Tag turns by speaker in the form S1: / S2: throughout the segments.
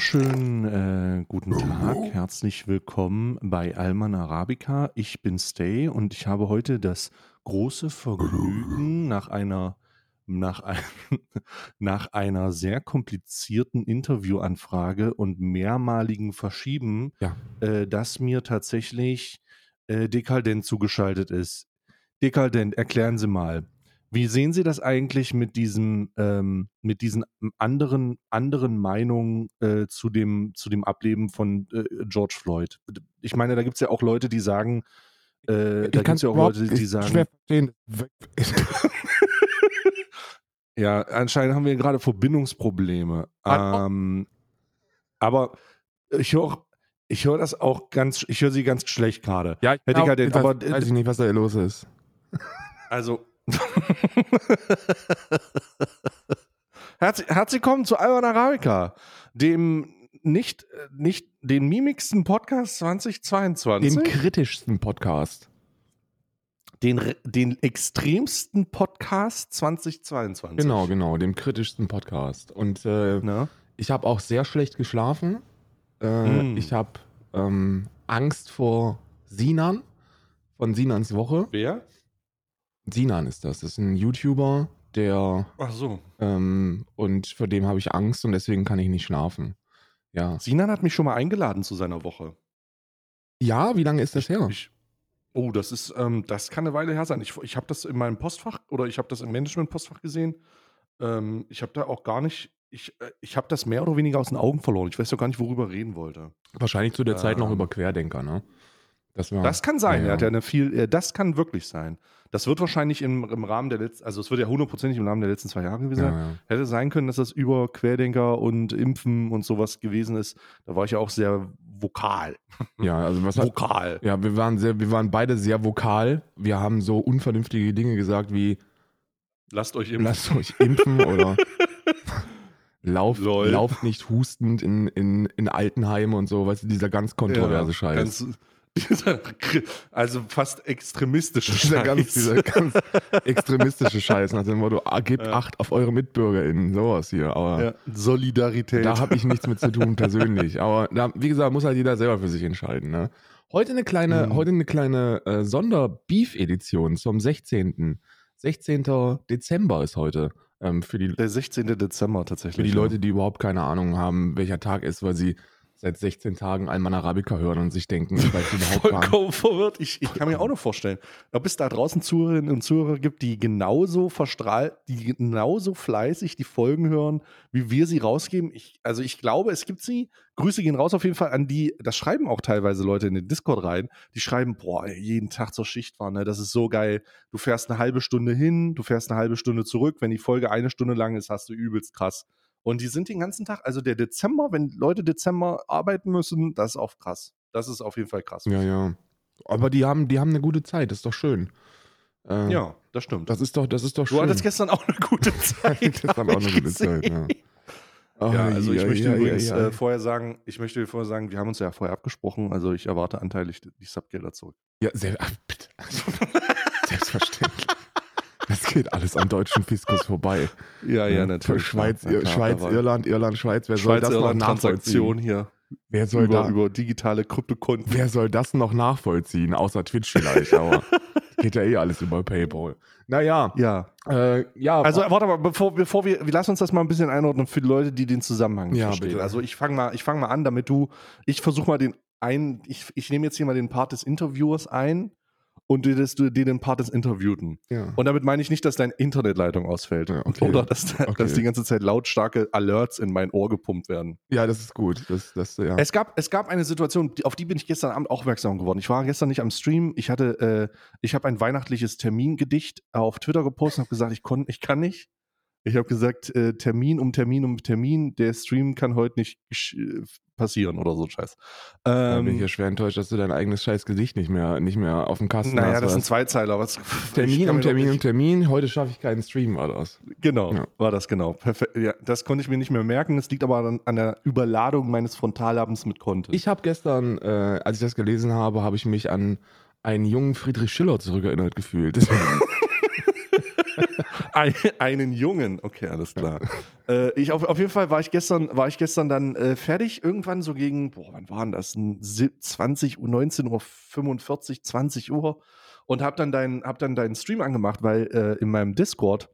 S1: wunderschönen äh, guten Tag, herzlich willkommen bei Alman Arabica. Ich bin Stay und ich habe heute das große Vergnügen, nach einer, nach, ein, nach einer sehr komplizierten Interviewanfrage und mehrmaligen Verschieben,
S2: Ja.
S1: äh, dass mir tatsächlich äh, Dekadent zugeschaltet ist. Dekadent, erklären Sie mal. Wie sehen Sie das eigentlich mit diesem, ähm, mit diesen anderen, anderen Meinungen äh, zu, dem, zu dem Ableben von äh, George Floyd? Ich meine, da gibt es ja auch Leute, die sagen, äh, da gibt es ja auch Leute, die sagen,
S2: Schwer verstehen.
S1: ja, anscheinend haben wir gerade Verbindungsprobleme. Ähm, aber ich höre ich höre das auch ganz, ich höre Sie ganz schlecht gerade.
S2: Ja, ich
S1: Herr Dekadent,
S2: weiß,
S1: aber,
S2: weiß ich nicht, was da los ist.
S1: Also. herzlich, herzlich willkommen zu Alban Arabica, dem nicht, nicht den mimigsten Podcast 2022.
S2: Dem kritischsten Podcast.
S1: den, den extremsten Podcast 2022.
S2: Genau, genau, dem kritischsten Podcast. Und äh, ich habe auch sehr schlecht geschlafen. Äh,
S1: Mm.
S2: Ich habe ähm, Angst vor Sinan von Sinans Woche.
S1: Wer?
S2: Sinan ist das. Das ist ein YouTuber, der
S1: Ach so.
S2: ähm, und vor dem habe ich Angst und deswegen kann ich nicht schlafen. Ja.
S1: Sinan hat mich schon mal eingeladen zu seiner Woche.
S2: Ja, wie lange ist das her?
S1: Ich, oh, das ist, ähm, das kann eine Weile her sein. Ich, ich habe das in meinem Postfach oder ich habe das im Management-Postfach gesehen. Ähm, ich habe da auch gar nicht, ich, äh, ich habe das mehr oder weniger aus den Augen verloren. Ich weiß doch gar nicht, worüber er reden wollte.
S2: Wahrscheinlich zu der Zeit noch
S1: Ähm.
S2: über Querdenker, ne? Das, war,
S1: Das kann sein.
S2: Ja,
S1: Er hat
S2: ja.
S1: ja eine viel, äh, das kann wirklich sein. Das wird wahrscheinlich im, im Rahmen der letzten, also es wird ja hundertprozentig im Rahmen der letzten zwei Jahre gewesen sein.
S2: ja, ja.
S1: Hätte sein können, dass das über Querdenker und Impfen und sowas gewesen ist. Da war ich ja auch sehr vokal.
S2: ja, also was hat,
S1: Vokal.
S2: Ja, wir waren sehr, wir waren beide sehr vokal. Wir haben so unvernünftige Dinge gesagt wie
S1: Lasst euch impfen.
S2: lasst euch impfen oder lauft, lauft nicht hustend in, in, in Altenheime und so, weißt du, dieser ganz kontroverse
S1: Ja,
S2: Scheiß.
S1: Ganz, dieser, also fast extremistische
S2: dieser
S1: Scheiß.
S2: ganz, dieser ganz extremistische Scheiß nach dem Motto, ah, gebt
S1: Ja.
S2: Acht auf eure MitbürgerInnen, sowas hier. Aber
S1: ja, Solidarität.
S2: da habe ich nichts mit zu tun persönlich. Aber da, wie gesagt, muss halt jeder selber für sich entscheiden. Ne? Heute eine kleine,
S1: Mhm.
S2: heute eine kleine äh, Sonder-Beef-Edition zum 16. 16. Dezember ist heute. Ähm, für die,
S1: der 16. Dezember tatsächlich.
S2: für die
S1: ja.
S2: Leute, die überhaupt keine Ahnung haben, welcher Tag ist, weil sie seit 16 Tagen Alman Arabica hören und sich denken, ich weiß überhaupt
S1: vollkommen verwirrt. Ich, ich kann mir auch noch vorstellen, ob es da draußen Zuhörerinnen und Zuhörer gibt, die genauso verstrahlt, die genauso fleißig die Folgen hören, wie wir sie rausgeben. Ich, also ich glaube, es gibt sie. Grüße gehen raus auf jeden Fall an die, das schreiben auch teilweise Leute in den Discord rein, die schreiben, boah, jeden Tag zur Schicht war, ne, das ist so geil. Du fährst eine halbe Stunde hin, du fährst eine halbe Stunde zurück. Wenn die Folge eine Stunde lang ist, hast du übelst krass. Und die sind den ganzen Tag, also der Dezember, wenn Leute Dezember arbeiten müssen, das ist auch krass. Das ist auf jeden Fall krass.
S2: Ja, ja. Aber die haben, die haben eine gute Zeit, das ist doch schön. Äh,
S1: Ja, das stimmt.
S2: Das ist doch, das ist doch
S1: du
S2: schön.
S1: hattest gestern auch eine gute Zeit.
S2: gestern auch eine
S1: ich
S2: gute. Zeit, ja. Oh,
S1: Ja, also ich
S2: ja,
S1: möchte
S2: ja,
S1: übrigens. Äh, vorher sagen, ich möchte vorher sagen, wir haben uns ja vorher abgesprochen, also ich erwarte anteilig die Subgelder zurück.
S2: Ja, sehr, bitte. Selbstverständlich. Das geht alles am deutschen Fiskus vorbei.
S1: Ja,
S2: Für Schweiz,
S1: Na klar,
S2: Schweiz Irland, Irland, Schweiz. Wer soll
S1: Schweiz,
S2: das noch
S1: Irland, Transaktion
S2: nachvollziehen?
S1: hier
S2: Wer soll,
S1: über,
S2: da,
S1: über digitale Kryptokonten.
S2: wer soll das noch nachvollziehen? Außer Twitch vielleicht, aber geht ja eh alles über Paypal. Naja,
S1: Ja,
S2: äh, ja.
S1: also warte mal, bevor, bevor wir, wir lassen uns das mal ein bisschen einordnen für die Leute, die den Zusammenhang nicht
S2: Ja,
S1: verstehen.
S2: bitte.
S1: Also ich fange mal, ich fange mal an, damit du, ich versuche mal den ein, ich, ich nehme jetzt hier mal den Part des Interviewers ein und du, das, du dir den Part des Interviewten.
S2: ja.
S1: Und damit meine ich nicht, dass deine Internetleitung ausfällt.
S2: Ja, okay.
S1: Oder dass,
S2: Okay.
S1: dass die ganze Zeit lautstarke Alerts in mein Ohr gepumpt werden.
S2: ja, das ist gut. Das, das, ja.
S1: Es gab, es gab eine Situation, auf die bin ich gestern Abend aufmerksam geworden. Ich war gestern nicht am Stream. Ich hatte, äh, ich habe ein weihnachtliches Termingedicht auf Twitter gepostet und habe gesagt, ich, kon, ich kann nicht. Ich habe gesagt, äh, Termin um Termin um Termin, der Stream kann heute nicht äh, passieren oder so ein Scheiß. Ähm,
S2: bin ich ja schwer enttäuscht, dass du dein eigenes scheiß Gesicht nicht mehr, nicht mehr auf dem Kasten
S1: naja,
S2: hast.
S1: das sind. Zweizeiler. Was,
S2: Termin um Termin um Termin. Heute schaffe ich keinen Stream, war das.
S1: Genau,
S2: Ja.
S1: war das genau. Perfekt. Ja, das konnte ich mir nicht mehr merken. Das liegt aber an, an der Überladung meines Frontallabens mit Content.
S2: Ich habe gestern, äh, als ich das gelesen habe, habe ich mich an einen jungen Friedrich Schiller zurückerinnert gefühlt.
S1: Ein, einen Jungen, okay, alles klar. äh, ich auf, auf jeden Fall war ich gestern, war ich gestern dann äh, fertig, irgendwann so gegen, boah, wann waren das? 20 Uhr, 19 Uhr 45, 20 Uhr und hab dann deinen, hab dann deinen Stream angemacht, weil äh, in meinem Discord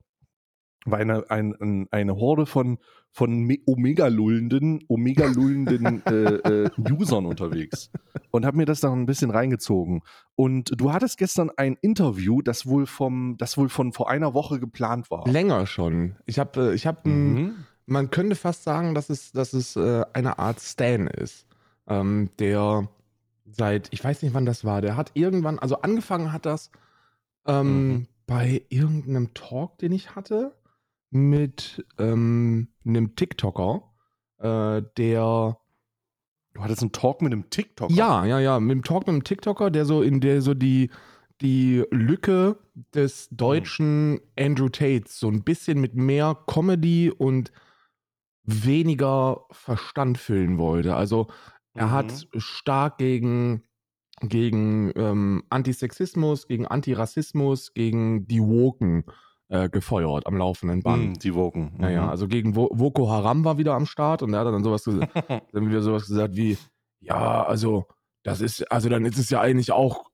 S1: war eine, ein, eine Horde von, von Omega-lullenden, Omega-lullenden äh, äh, Usern unterwegs und habe mir das dann ein bisschen reingezogen. Und du hattest gestern ein Interview, das wohl vom, das wohl von vor einer Woche geplant war.
S2: Länger schon. Ich habe, äh, ich habe, mhm. man könnte fast sagen, dass es, dass es äh, eine Art Stan ist, ähm, der seit, ich weiß nicht, wann das war. Der hat irgendwann, also angefangen hat das ähm, mhm. bei irgendeinem Talk, den ich hatte mit ähm, einem TikToker, äh, der.
S1: Du hattest einen Talk mit einem TikToker?
S2: Ja, ja, ja, mit einem Talk mit einem TikToker, der so in der so die, die Lücke des deutschen. Andrew Tates so ein bisschen mit mehr Comedy und weniger Verstand füllen wollte. Also er mhm. hat stark gegen, gegen ähm, Antisexismus, gegen Antirassismus, gegen die Woken äh, gefeuert am laufenden Band.
S1: Mm, die Woken.
S2: Mhm. Naja, also gegen Vo Voko Haram war wieder am Start und er hat dann sowas, gesagt, dann wieder sowas gesagt wie, ja, also das ist, also dann ist es ja eigentlich auch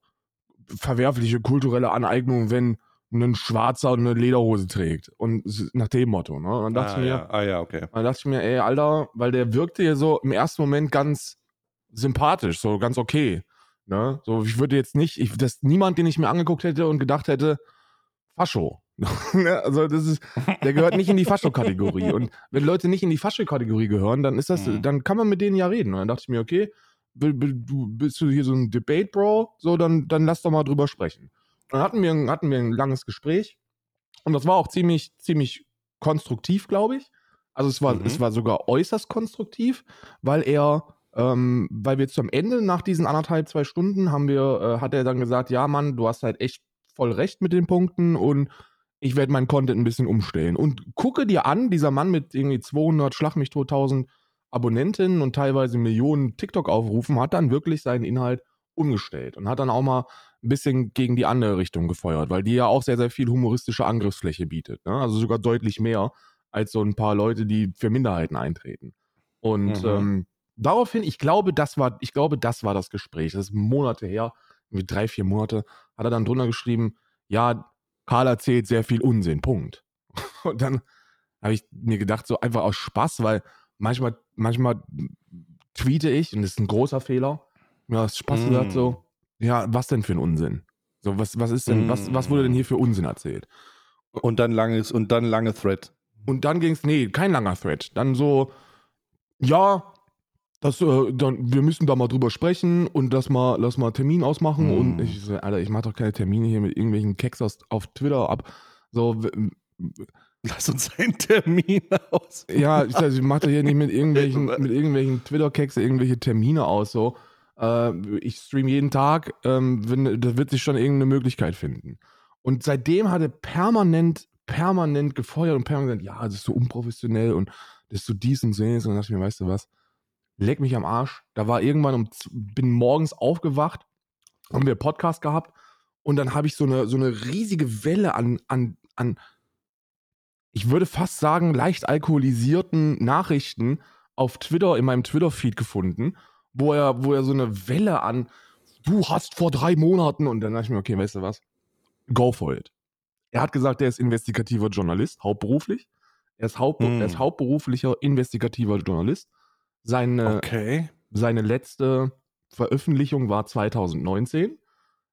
S2: verwerfliche kulturelle Aneignung, wenn ein Schwarzer eine Lederhose trägt. Und nach dem Motto, ne? Und dann dachte
S1: ah,
S2: ich mir,
S1: ja. Ah, ja, okay.
S2: Dann dachte ich mir, ey, Alter, weil der wirkte ja so im ersten Moment ganz sympathisch, so ganz okay. Ne? So, ich würde jetzt nicht, ich, dass niemand, den ich mir angeguckt hätte und gedacht hätte, Fascho. Ne, also das ist, der gehört nicht in die Fascho-Kategorie. Und wenn Leute nicht in die Fascho-Kategorie gehören, dann ist das, mhm. dann kann man mit denen ja reden. Und dann dachte ich mir, okay, du bist du hier so ein Debate, Bro, so dann, dann lass doch mal drüber sprechen. Und dann hatten wir, hatten wir ein langes Gespräch und das war auch ziemlich, ziemlich konstruktiv, glaube ich. Also es war, mhm. es war sogar äußerst konstruktiv, weil er, ähm, weil wir zum Ende nach diesen anderthalb, zwei Stunden haben wir, äh, hat er dann gesagt, ja Mann, du hast halt echt voll recht mit den Punkten und ich werde meinen Content ein bisschen umstellen. Und gucke dir an, dieser Mann mit irgendwie 200, schlag mich tot, 1000 Abonnentinnen und teilweise Millionen TikTok-Aufrufen hat dann wirklich seinen Inhalt umgestellt und hat dann auch mal ein bisschen gegen die andere Richtung gefeuert, weil die ja auch sehr, sehr viel humoristische Angriffsfläche bietet. Ne? Also sogar deutlich mehr als so ein paar Leute, die für Minderheiten eintreten. Und mhm. ähm, daraufhin, ich glaube, das war, ich glaube, das war das Gespräch. Das ist Monate her, irgendwie drei, vier Monate, hat er dann drunter geschrieben, ja, Karl erzählt sehr viel Unsinn, Punkt. Und dann habe ich mir gedacht, so einfach aus Spaß, weil manchmal, manchmal tweete ich, und das ist ein großer Fehler, mir ja, aus Spaß mm. gesagt so, ja, was denn für ein Unsinn? So, was, was ist denn, mm. was, was wurde denn hier für Unsinn erzählt?
S1: Und dann langes, und dann lange Thread.
S2: Und dann ging es, nee, kein langer Thread. Dann so, ja, das, äh, dann, wir müssen da mal drüber sprechen und das mal, lass mal Termin ausmachen. Mm. Und ich so, Alter, ich mache doch keine Termine hier mit irgendwelchen Keks auf Twitter ab. So,
S1: Lass uns einen Termin aus.
S2: Ja, ich, also, ich mache hier nicht mit irgendwelchen, mit irgendwelchen Twitter-Keks irgendwelche Termine aus. So. Äh, ich stream jeden Tag, ähm, wenn, da wird sich schon irgendeine Möglichkeit finden. Und seitdem hat er permanent, permanent gefeuert und permanent gesagt, ja, das ist so unprofessionell und das ist so dies und so. Und dann dachte ich mir, weißt du was, leck mich am Arsch. Da war irgendwann um, bin morgens aufgewacht, haben wir Podcast gehabt und dann habe ich so eine, so eine riesige Welle an, an, an, ich würde fast sagen, leicht alkoholisierten Nachrichten auf Twitter, in meinem Twitter-Feed gefunden, wo er, wo er so eine Welle an, du hast vor drei Monaten und dann dachte ich mir, okay, weißt du was? Go for it. Er hat gesagt, er ist investigativer Journalist, hauptberuflich. Er ist, haupt, mm. er ist hm. hauptberuflicher investigativer Journalist. Seine,
S1: okay.
S2: seine letzte Veröffentlichung war 2019.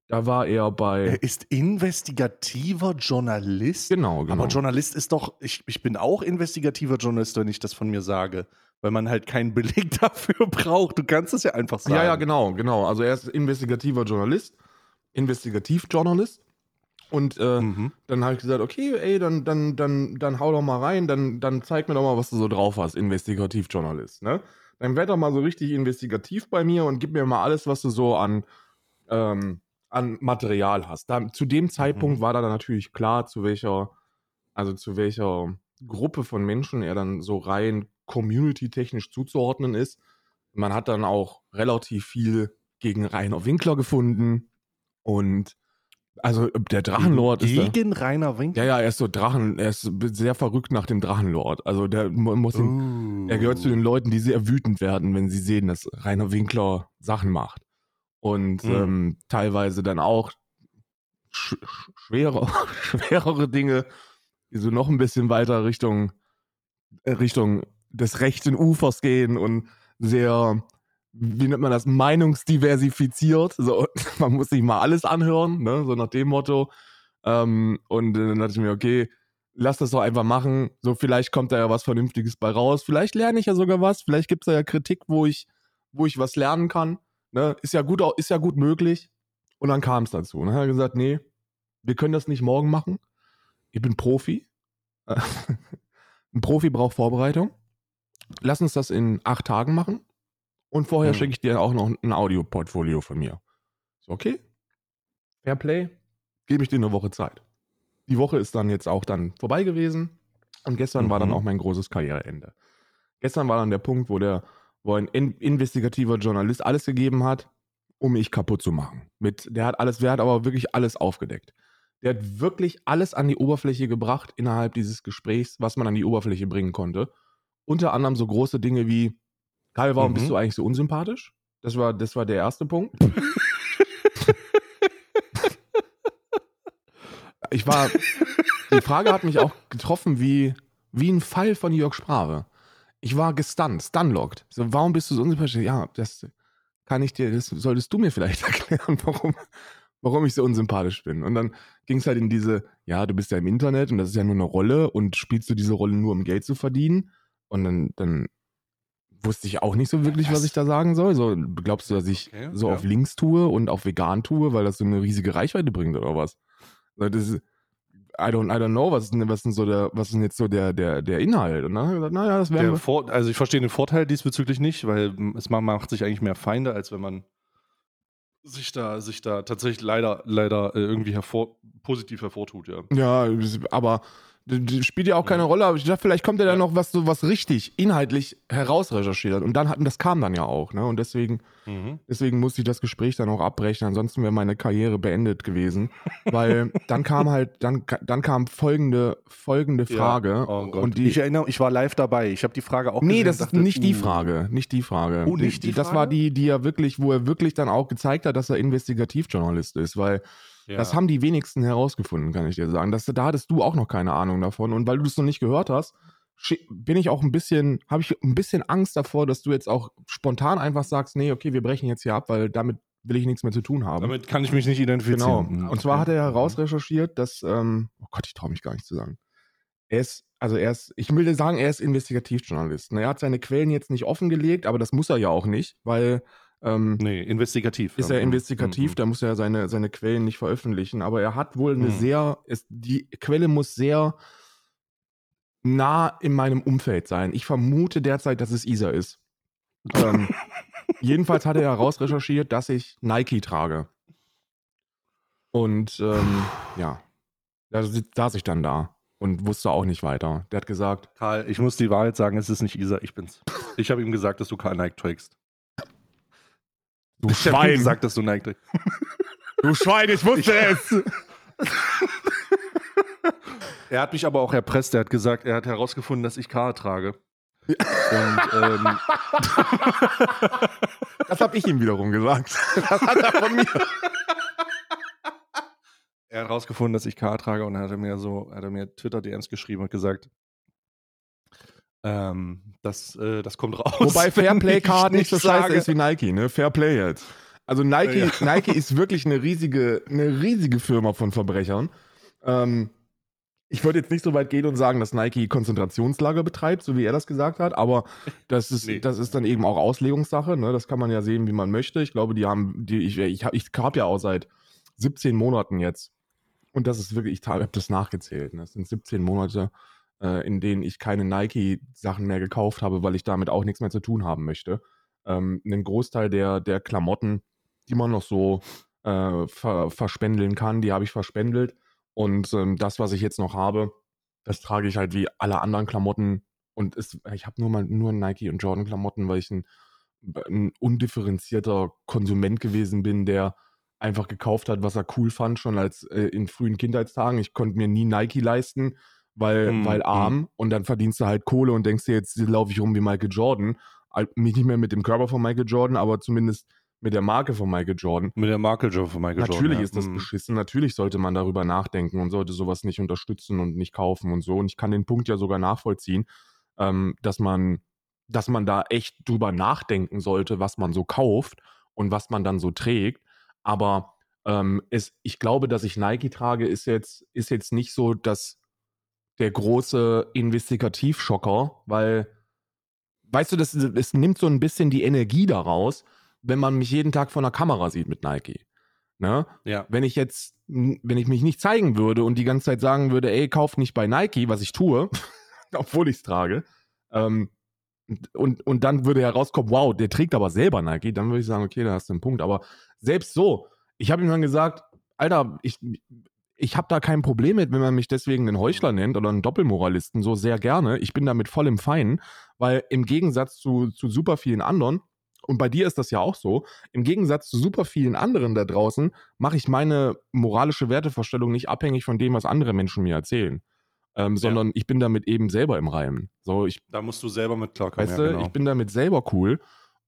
S2: Da war er bei.
S1: Er ist investigativer Journalist.
S2: Genau, genau.
S1: Aber Journalist ist doch, ich, ich bin auch investigativer Journalist, wenn ich das von mir sage. Weil man halt keinen Beleg dafür braucht. Du kannst es ja einfach sagen.
S2: Ja, ja, genau, genau. Also er ist investigativer Journalist, Investigativjournalist. Und äh, mhm. dann habe ich gesagt, okay, ey, dann, dann, dann, dann hau doch mal rein, dann, dann zeig mir doch mal, was du so drauf hast, Investigativjournalist. Ne? Dann werd doch mal so richtig investigativ bei mir und gib mir mal alles, was du so an ähm, an Material hast. Da, zu dem Zeitpunkt mhm. war da dann natürlich klar, zu welcher, also zu welcher Gruppe von Menschen er dann so rein community-technisch zuzuordnen ist. Man hat dann auch relativ viel gegen Rainer Winkler gefunden und Also der Drachenlord ist.
S1: Gegen Rainer Winkler.
S2: Ja, ja, er ist so Drachen, er ist sehr verrückt nach dem Drachenlord. Also der muss ihn, er gehört zu den Leuten, die sehr wütend werden, wenn sie sehen, dass Rainer Winkler Sachen macht. Und
S1: Mhm.
S2: ähm, teilweise dann auch sch sch- schwere, schwerere Dinge, die so noch ein bisschen weiter Richtung, äh, Richtung des rechten Ufers gehen und sehr, wie nennt man das, meinungsdiversifiziert. So, man muss sich mal alles anhören, ne? so nach dem Motto. Ähm, und dann dachte ich mir, okay, lass das doch einfach machen. So, vielleicht kommt da ja was Vernünftiges bei raus. Vielleicht lerne ich ja sogar was. Vielleicht gibt es da ja Kritik, wo ich, wo ich was lernen kann. Ne? Ist ja gut, ist ja gut möglich. Und dann kam es dazu. Und dann hat er gesagt, nee, wir können das nicht morgen machen. Ich bin Profi. Ein Profi braucht Vorbereitung. Lass uns das in acht Tagen machen. Und vorher
S1: Mhm.
S2: schicke ich dir auch noch ein Audio-Portfolio von mir. So, okay. Fair Play. Gebe ich dir eine Woche Zeit. Die Woche ist dann jetzt auch dann vorbei gewesen. Und gestern war dann
S1: Mhm.
S2: auch mein großes Karriereende. Gestern war dann der Punkt, wo der, wo ein in, investigativer Journalist alles gegeben hat, um mich kaputt zu machen. Mit, der hat alles, der hat aber wirklich alles aufgedeckt. Der hat wirklich alles an die Oberfläche gebracht innerhalb dieses Gesprächs, was man an die Oberfläche bringen konnte. Unter anderem so große Dinge wie, Karl, warum
S1: Mhm.
S2: bist du eigentlich so unsympathisch? Das war, das war der erste Punkt. ich war, die Frage hat mich auch getroffen wie, wie ein Pfeil von Jörg Sprave. Ich war gestunt, stunlocked. So, warum bist du so unsympathisch? Ja, das kann ich dir, das solltest du mir vielleicht erklären, warum, warum ich so unsympathisch bin. Und dann ging es halt in diese, ja, du bist ja im Internet und das ist ja nur eine Rolle und spielst du diese Rolle nur, um Geld zu verdienen? Und dann, dann wusste ich auch nicht so wirklich, was
S1: Was?
S2: ich da sagen soll. So, glaubst du, dass ich
S1: Okay,
S2: so
S1: ja.
S2: auf links tue und auf vegan tue, weil das so eine riesige Reichweite bringt oder was? Das ist, I don't, I don't know, was ist denn, was ist so der, was ist denn jetzt so der, der, der Inhalt? Und dann habe ich gesagt, naja, das.
S1: Vor also ich verstehe den Vorteil diesbezüglich nicht, weil es ma- macht sich eigentlich mehr Feinde, als wenn man sich da, sich da tatsächlich leider, leider äh, irgendwie hervor, positiv hervortut, ja.
S2: Ja, aber spielt ja auch keine
S1: Ja.
S2: Rolle. Aber ich dachte, vielleicht kommt ja da
S1: Ja.
S2: noch was so was richtig inhaltlich herausrecherchiert. hat. Und dann hatten das kam dann ja auch, ne? Und deswegen,
S1: Mhm.
S2: deswegen musste ich das Gespräch dann auch abbrechen. Ansonsten wäre meine Karriere beendet gewesen. Weil dann kam halt, dann, dann kam folgende, folgende Frage.
S1: Oh Gott.
S2: Und die,
S1: ich erinnere, ich war live dabei. Ich habe die Frage auch
S2: Nee,
S1: gesehen
S2: das ist
S1: dachte,
S2: nicht die
S1: uh,
S2: Frage. Nicht die Frage.
S1: Oh, nicht die
S2: Das
S1: Frage?
S2: war die, die er wirklich, wo er wirklich dann auch gezeigt hat, dass er Investigativjournalist ist, weil
S1: Ja.
S2: das haben die wenigsten herausgefunden, kann ich dir sagen. Das, da hattest du auch noch keine Ahnung davon. Und weil du es noch nicht gehört hast, bin ich auch ein bisschen, habe ich ein bisschen Angst davor, dass du jetzt auch spontan einfach sagst, nee, okay, wir brechen jetzt hier ab, weil damit will ich nichts mehr zu tun haben.
S1: Damit kann ich mich nicht
S2: Genau.
S1: identifizieren. Mhm,
S2: Und zwar
S1: okay.
S2: hat er herausrecherchiert, dass, ähm, oh Gott, ich traue mich gar nicht zu sagen. Er ist, also er ist, ich will sagen, er ist Investigativjournalist. Er hat seine Quellen jetzt nicht offengelegt, aber das muss er ja auch nicht, weil ähm,
S1: Nee, investigativ.
S2: ist
S1: ja.
S2: er
S1: Mhm.
S2: investigativ,
S1: Mhm.
S2: da muss er seine, seine Quellen nicht veröffentlichen. Aber er hat wohl eine
S1: Mhm.
S2: sehr, ist, die Quelle muss sehr nah in meinem Umfeld sein. Ich vermute derzeit, dass es Isa ist. ähm, jedenfalls hat er herausrecherchiert, dass ich Nike trage. Und ähm, ja, da saß ich dann da und wusste auch nicht weiter. Der hat gesagt,
S1: Karl, ich muss die Wahrheit sagen, es ist nicht Isa, ich bin's. Ich habe ihm gesagt, dass du Karl Nike trägst.
S2: Du
S1: ich
S2: Schwein,
S1: gesagt, dass du Nike trägst.
S2: du Schwein, ich wusste es.
S1: Er hat mich aber auch erpresst. Er hat gesagt, er hat herausgefunden, dass ich Karl trage. Und ähm,
S2: Das habe ich ihm wiederum gesagt. Das hat er von mir.
S1: er hat herausgefunden, dass ich Karl trage und hat er mir so, hat er mir Twitter-DMs geschrieben und gesagt, ähm, das, äh, das kommt raus.
S2: Wobei Fairplay
S1: ich
S2: Card nicht so scheiße
S1: sage.
S2: ist wie Nike, ne? Fairplay jetzt. Also Nike,
S1: Ja.
S2: Nike ist wirklich eine riesige, eine riesige Firma von Verbrechern. Ähm, ich würde jetzt nicht so weit gehen und sagen, dass Nike Konzentrationslager betreibt, so wie er das gesagt hat, aber das ist,
S1: Nee.
S2: das ist dann eben auch Auslegungssache. Ne? Das kann man ja sehen, wie man möchte. Ich glaube, die haben, die, ich, ich, hab- ich habe ja auch seit 17 Monaten jetzt. Und das ist wirklich, ich habe das nachgezählt. Ne? Das sind 17 Monate, äh, in denen ich keine Nike-Sachen mehr gekauft habe, weil ich damit auch nichts mehr zu tun haben möchte. Ähm, einen Großteil der, der Klamotten, die man noch so äh, ver, verspendeln kann, die habe ich verspendelt. Und ähm, das, was ich jetzt noch habe, das trage ich halt wie alle anderen Klamotten. Und es, ich habe nur mal nur Nike und Jordan Klamotten, weil ich ein, ein undifferenzierter Konsument gewesen bin, der einfach gekauft hat, was er cool fand, schon als äh, in frühen Kindheitstagen. Ich konnte mir nie Nike leisten, weil,
S1: Mm,
S2: weil arm und dann verdienst du halt Kohle und denkst dir, jetzt laufe ich rum wie Michael Jordan. Mich nicht mehr mit dem Körper von Michael Jordan, aber zumindest mit der Marke von Michael Jordan.
S1: Mit der Marke von Michael Jordan.
S2: Natürlich
S1: ja.
S2: ist das
S1: Mhm.
S2: beschissen. Natürlich sollte man darüber nachdenken und sollte sowas nicht unterstützen und nicht kaufen und so. Und ich kann den Punkt ja sogar nachvollziehen, ähm, dass man, dass man da echt drüber nachdenken sollte, was man so kauft und was man dann so trägt. Aber ähm, es, ich glaube, dass ich Nike trage, ist jetzt, ist jetzt nicht so dass der große Investigativschocker, weil, weißt du, das, es nimmt so ein bisschen die Energie daraus, wenn man mich jeden Tag vor einer Kamera sieht mit Nike. Ne?
S1: Ja.
S2: Wenn ich jetzt, wenn ich mich nicht zeigen würde und die ganze Zeit sagen würde, ey, kauf nicht bei Nike, was ich tue, obwohl ich es trage, ähm, und, und dann würde herauskommen, wow, der trägt aber selber Nike, dann würde ich sagen, okay, da hast du einen Punkt. Aber selbst so, ich habe ihm dann gesagt, Alter, ich, ich habe da kein Problem mit, wenn man mich deswegen einen Heuchler nennt oder einen Doppelmoralisten, so sehr gerne. Ich bin damit voll im Feinen, weil im Gegensatz zu, zu super vielen anderen, und bei dir ist das ja auch so, im Gegensatz zu super vielen anderen da draußen, mache ich meine moralische Wertevorstellung nicht abhängig von dem, was andere Menschen mir erzählen. Ähm, sondern ich bin damit eben selber im Reim. So, ich
S1: Da musst du selber mit klarkommen.
S2: Weißt
S1: ja,
S2: du,
S1: genau.
S2: ich bin damit selber cool.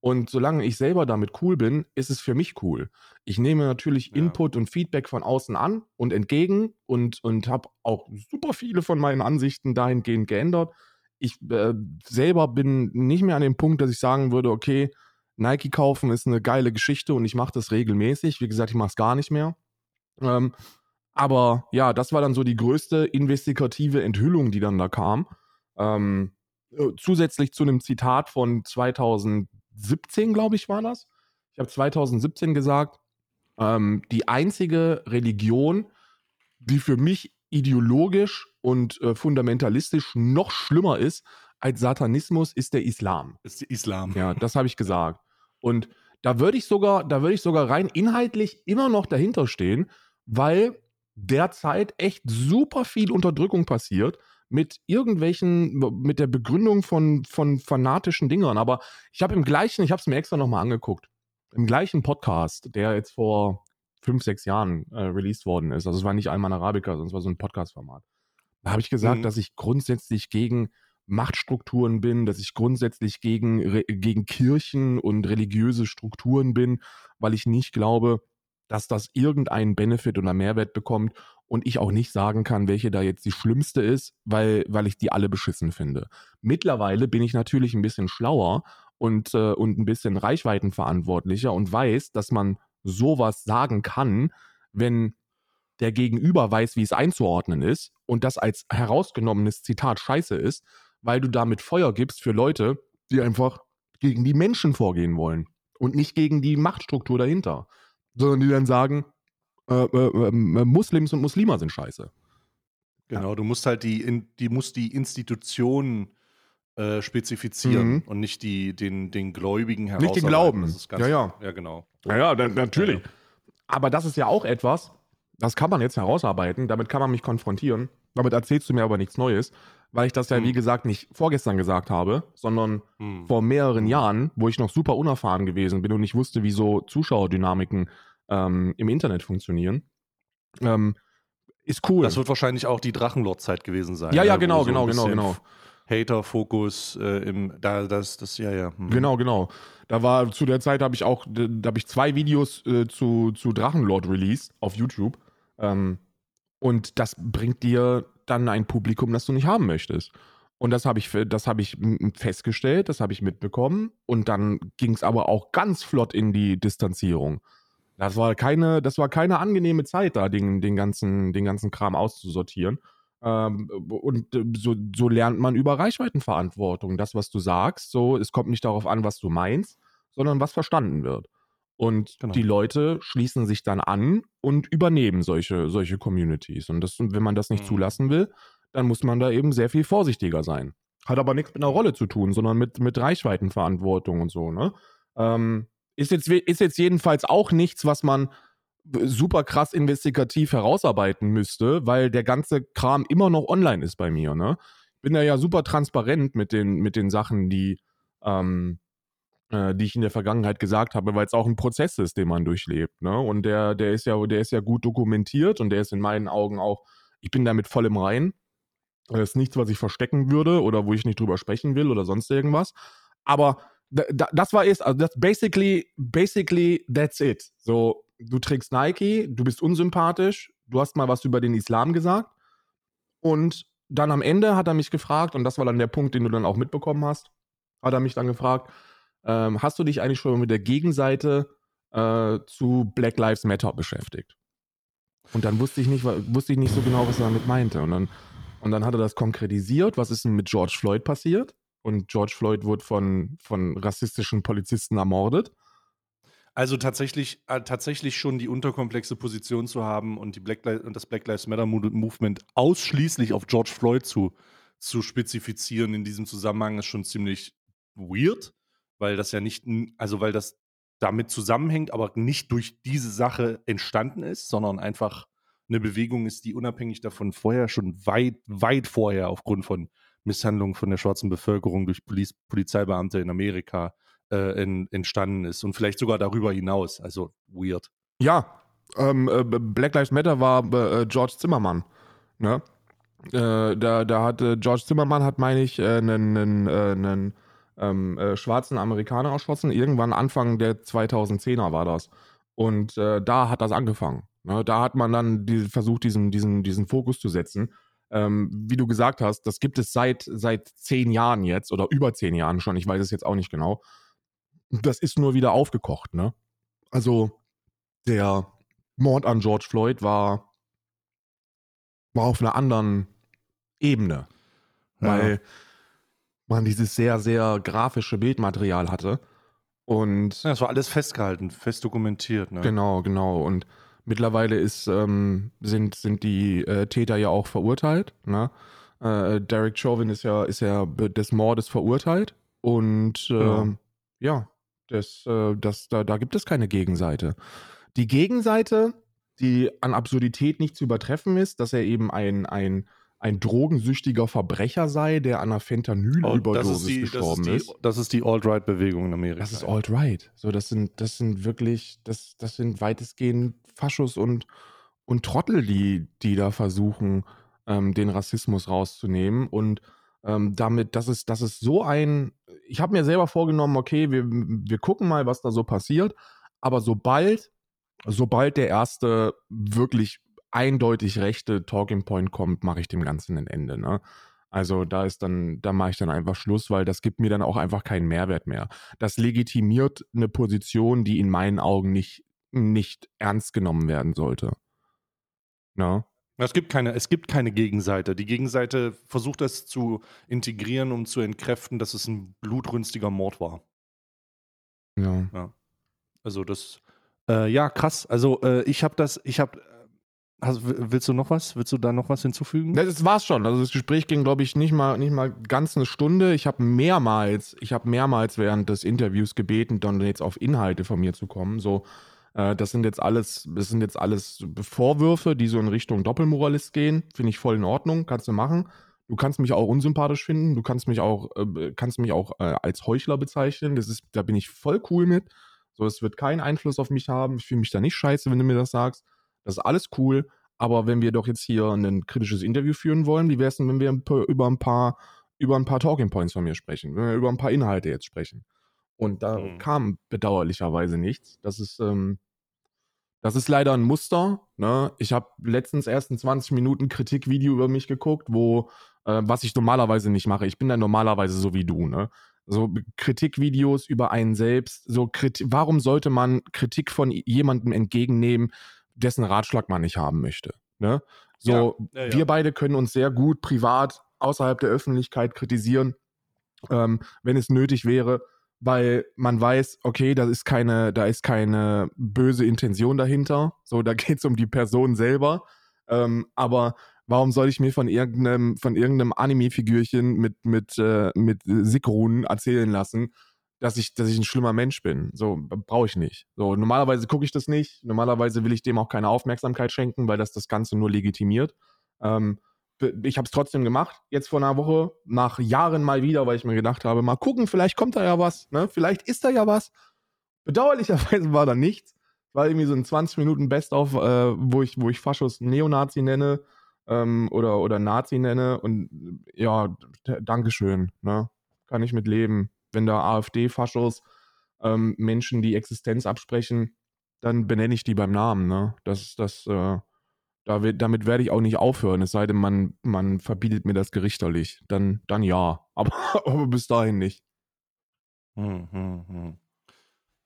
S2: Und solange ich selber damit cool bin, ist es für mich cool. Ich nehme natürlich
S1: Ja.
S2: Input und Feedback von außen an und entgegen und, und habe auch super viele von meinen Ansichten dahingehend geändert. Ich äh, selber bin nicht mehr an dem Punkt, dass ich sagen würde, okay, Nike kaufen ist eine geile Geschichte und ich mache das regelmäßig. Wie gesagt, ich mache es gar nicht mehr. Ähm, aber ja, das war dann so die größte investigative Enthüllung, die dann da kam. Ähm, äh, zusätzlich zu einem Zitat von 2017, glaube ich, war das. Ich habe 2017 gesagt, ähm, die einzige Religion, die für mich ideologisch und äh, fundamentalistisch noch schlimmer ist als Satanismus, ist der Islam.
S1: ist die Islam.
S2: Ja, das habe ich gesagt. Und da würde ich sogar, da würde ich sogar rein inhaltlich immer noch dahinter stehen, weil derzeit echt super viel Unterdrückung passiert mit irgendwelchen, mit der Begründung von, von fanatischen Dingern. Aber ich habe im gleichen, ich habe es mir extra nochmal angeguckt, im gleichen Podcast, der jetzt vor fünf, sechs Jahren äh, released worden ist, also es war nicht Alman Arabica, sondern es war so ein Podcast-Format. Da habe ich gesagt,
S1: Mhm.
S2: dass ich grundsätzlich gegen Machtstrukturen bin, dass ich grundsätzlich gegen, re- gegen Kirchen und religiöse Strukturen bin, weil ich nicht glaube, dass das irgendeinen Benefit oder Mehrwert bekommt und ich auch nicht sagen kann, welche da jetzt die schlimmste ist, weil, weil ich die alle beschissen finde. Mittlerweile bin ich natürlich ein bisschen schlauer und, äh, und ein bisschen reichweitenverantwortlicher und weiß, dass man sowas sagen kann, wenn der Gegenüber weiß, wie es einzuordnen ist und das als herausgenommenes Zitat scheiße ist, weil du damit Feuer gibst für Leute, die einfach gegen die Menschen vorgehen wollen und nicht gegen die Machtstruktur dahinter, sondern die dann sagen, äh, äh, äh, Muslims und Muslima sind scheiße.
S1: Genau, du musst halt die, in, die, musst die Institution äh, spezifizieren
S2: Mhm.
S1: und nicht die, den, den Gläubigen
S2: den
S1: herausarbeiten.
S2: Glauben.
S1: Das ist ganz,
S2: Ja, ja.
S1: Ja, genau.
S2: Ja, ja, dann, natürlich.
S1: Ja,
S2: Aber das ist ja auch etwas, das kann man jetzt herausarbeiten, damit kann man mich konfrontieren. Damit erzählst du mir aber nichts Neues, weil ich das ja,
S1: Hm.
S2: wie gesagt, nicht vorgestern gesagt habe, sondern
S1: Hm.
S2: vor mehreren
S1: Mhm.
S2: Jahren, wo ich noch super unerfahren gewesen bin und nicht wusste, wie so Zuschauerdynamiken ähm, im Internet funktionieren. Ähm, ist cool.
S1: Das wird wahrscheinlich auch die Drachenlord-Zeit gewesen sein.
S2: Ja, ja,
S1: ne,
S2: genau,
S1: so
S2: genau, genau,
S1: bisschen
S2: genau.
S1: Hater-Fokus äh, im, da, das, das, ja, ja. hm.
S2: Genau, genau. Da war zu der Zeit habe ich auch, da habe ich zwei Videos äh, zu, zu Drachenlord released auf YouTube. Ähm, und das bringt dir dann ein Publikum, das du nicht haben möchtest. Und das habe ich, das habe ich festgestellt, das habe ich mitbekommen. Und dann ging es aber auch ganz flott in die Distanzierung. Das war keine, das war keine angenehme Zeit, da den, den, ganzen, den ganzen Kram auszusortieren. Ähm, und äh, so, so lernt man über Reichweitenverantwortung. Das, was du sagst, so, es kommt nicht darauf an, was du meinst, sondern was verstanden wird. Und
S1: Genau.
S2: die Leute schließen sich dann an und übernehmen solche, solche Communities. Und das, wenn man das nicht
S1: Mhm.
S2: zulassen will, dann muss man da eben sehr viel vorsichtiger sein. Hat aber nichts mit einer Rolle zu tun, sondern mit, mit Reichweitenverantwortung und so, ne? Ähm, ist, jetzt, ist jetzt jedenfalls auch nichts, was man super krass investigativ herausarbeiten müsste, weil der ganze Kram immer noch online ist bei mir, ne? Ich bin da ja super transparent mit den, mit den Sachen, die, ähm, äh, die ich in der Vergangenheit gesagt habe, weil es auch ein Prozess ist, den man durchlebt. Ne? Und der, der ist ja, der ist ja gut dokumentiert und der ist in meinen Augen auch, ich bin damit voll im Rein. Das ist nichts, was ich verstecken würde oder wo ich nicht drüber sprechen will oder sonst irgendwas. Aber das war es, also das basically, basically that's it. So, du trägst Nike, du bist unsympathisch, du hast mal was über den Islam gesagt und dann am Ende hat er mich gefragt, und das war dann der Punkt, den du dann auch mitbekommen hast, hat er mich dann gefragt, ähm, hast du dich eigentlich schon mit der Gegenseite äh, zu Black Lives Matter beschäftigt? Und dann wusste ich nicht, wusste ich nicht so genau, was er damit meinte. Und dann, und dann hat er das konkretisiert, was ist denn mit George Floyd passiert? Und George Floyd wurde von, von rassistischen Polizisten ermordet.
S1: Also tatsächlich, äh, tatsächlich schon die unterkomplexe Position zu haben und, die Black und das Black Lives Matter Movement ausschließlich auf George Floyd zu, zu spezifizieren in diesem Zusammenhang ist schon ziemlich weird, weil das ja nicht, also weil das damit zusammenhängt, aber nicht durch diese Sache entstanden ist, sondern einfach eine Bewegung ist, die unabhängig davon vorher schon weit, weit vorher aufgrund von Misshandlungen von der schwarzen Bevölkerung durch Poliz Polizeibeamte in Amerika äh, in, entstanden ist und vielleicht sogar darüber hinaus. Also weird.
S2: Ja, ähm, äh, Black Lives Matter war äh, George Zimmermann. Ne? Äh, da, da hat George Zimmermann hat, meine ich, einen, einen ähm, äh, schwarzen Amerikaner erschossen. Irgendwann Anfang der 2010er war das. Und äh, da hat das angefangen. Ne? Da hat man dann die, versucht, diesen, diesen, diesen Fokus zu setzen. Ähm, wie du gesagt hast, das gibt es seit, seit zehn Jahren jetzt oder über zehn Jahren schon. Ich weiß es jetzt auch nicht genau das ist nur wieder aufgekocht, ne? Also der Mord an George Floyd war, war auf einer anderen Ebene, ja. weil man dieses sehr, sehr grafische Bildmaterial hatte. Und
S1: ja, es war alles festgehalten, fest dokumentiert. Ne?
S2: Genau, genau. Und mittlerweile ist, ähm, sind, sind die äh, Täter ja auch verurteilt. Ne? Äh, Derek Chauvin ist ja, ist ja des Mordes verurteilt. Und äh, ja. Ähm, ja, das, äh, das, da, da gibt es keine Gegenseite. Die Gegenseite, die an Absurdität nicht zu übertreffen ist, dass er eben ein, ein, ein drogensüchtiger Verbrecher sei, der an einer Fentanyl-Überdosis oh, gestorben
S1: das ist. Die, das ist die Alt-Right-Bewegung in Amerika.
S2: Das ist Alt-Right. So, das sind, das sind wirklich, das, das sind weitestgehend Faschos und, und Trottel, die, die da versuchen, ähm, den Rassismus rauszunehmen. Und ähm, damit, das ist, das ist so ein, ich habe mir selber vorgenommen, okay, wir, wir gucken mal, was da so passiert, aber sobald, sobald der erste wirklich eindeutig rechte Talking Point kommt, mache ich dem Ganzen ein Ende, ne? Also da ist dann, da mache ich dann einfach Schluss, weil das gibt mir dann auch einfach keinen Mehrwert mehr. Das legitimiert eine Position, die in meinen Augen nicht, nicht ernst genommen werden sollte.
S1: Ne? Es gibt, keine, es gibt keine Gegenseite. Die Gegenseite versucht das zu integrieren, um zu entkräften, dass es ein blutrünstiger Mord war.
S2: Ja.
S1: ja. Also das, äh, ja, krass. Also äh, ich habe das, ich habe, also, willst du noch was? Willst du da noch was hinzufügen?
S2: Das war's schon. Also das Gespräch ging, glaube ich, nicht mal, nicht mal ganz eine Stunde. Ich habe mehrmals, ich habe mehrmals während des Interviews gebeten, dann jetzt auf Inhalte von mir zu kommen. So, äh, das sind jetzt alles, das sind jetzt alles Vorwürfe, die so in Richtung Doppelmoralist gehen. Finde ich voll in Ordnung, kannst du machen. Du kannst mich auch unsympathisch finden, du kannst mich auch, äh, kannst mich auch äh, als Heuchler bezeichnen. Das ist, da bin ich voll cool mit. So, es wird keinen Einfluss auf mich haben. Ich fühle mich da nicht scheiße, wenn du mir das sagst. Das ist alles cool. Aber wenn wir doch jetzt hier ein kritisches Interview führen wollen, wie wäre es denn, wenn wir über ein paar, über ein paar Talking Points von mir sprechen, wenn wir über ein paar Inhalte jetzt sprechen? Und da mhm. kam bedauerlicherweise nichts. Das ist, ähm, das ist leider ein Muster. Ne? Ich habe letztens erst ein 20 Minuten Kritikvideo über mich geguckt, wo, äh, was ich normalerweise nicht mache. Ich bin da normalerweise so wie du, ne? So Kritikvideos über einen selbst. So Kritik, warum sollte man Kritik von jemandem entgegennehmen, dessen Ratschlag man nicht haben möchte? Ne? So, ja, ja, wir beide können uns sehr gut privat außerhalb der Öffentlichkeit kritisieren, ähm, wenn es nötig wäre weil man weiß, okay, da ist keine, da ist keine böse Intention dahinter. So, da geht es um die Person selber. Ähm, aber warum soll ich mir von irgendeinem, von irgendeinem Anime-Figürchen mit, mit, äh, mit Sigrun erzählen lassen, dass ich, dass ich ein schlimmer Mensch bin? So, brauche ich nicht. So, normalerweise gucke ich das nicht. Normalerweise will ich dem auch keine Aufmerksamkeit schenken, weil das das Ganze nur legitimiert. Ähm, ich habe es trotzdem gemacht. Jetzt vor einer Woche, nach Jahren mal wieder, weil ich mir gedacht habe, mal gucken, vielleicht kommt da ja was, ne? Vielleicht ist da ja was. Bedauerlicherweise war da nichts. War irgendwie so ein 20 Minuten Best-of, äh, wo ich, wo ich Faschos Neonazi nenne ähm, oder, oder Nazi nenne. Und ja, Dankeschön, ne? Kann ich mit leben. Wenn da AfD-Faschos ähm, Menschen die Existenz absprechen, dann benenne ich die beim Namen, ne? Das, das, äh, da wird, damit werde ich auch nicht aufhören, es sei denn, man, man verbietet mir das gerichterlich. Dann, dann ja. Aber, aber bis dahin nicht.
S1: Hm, hm, hm.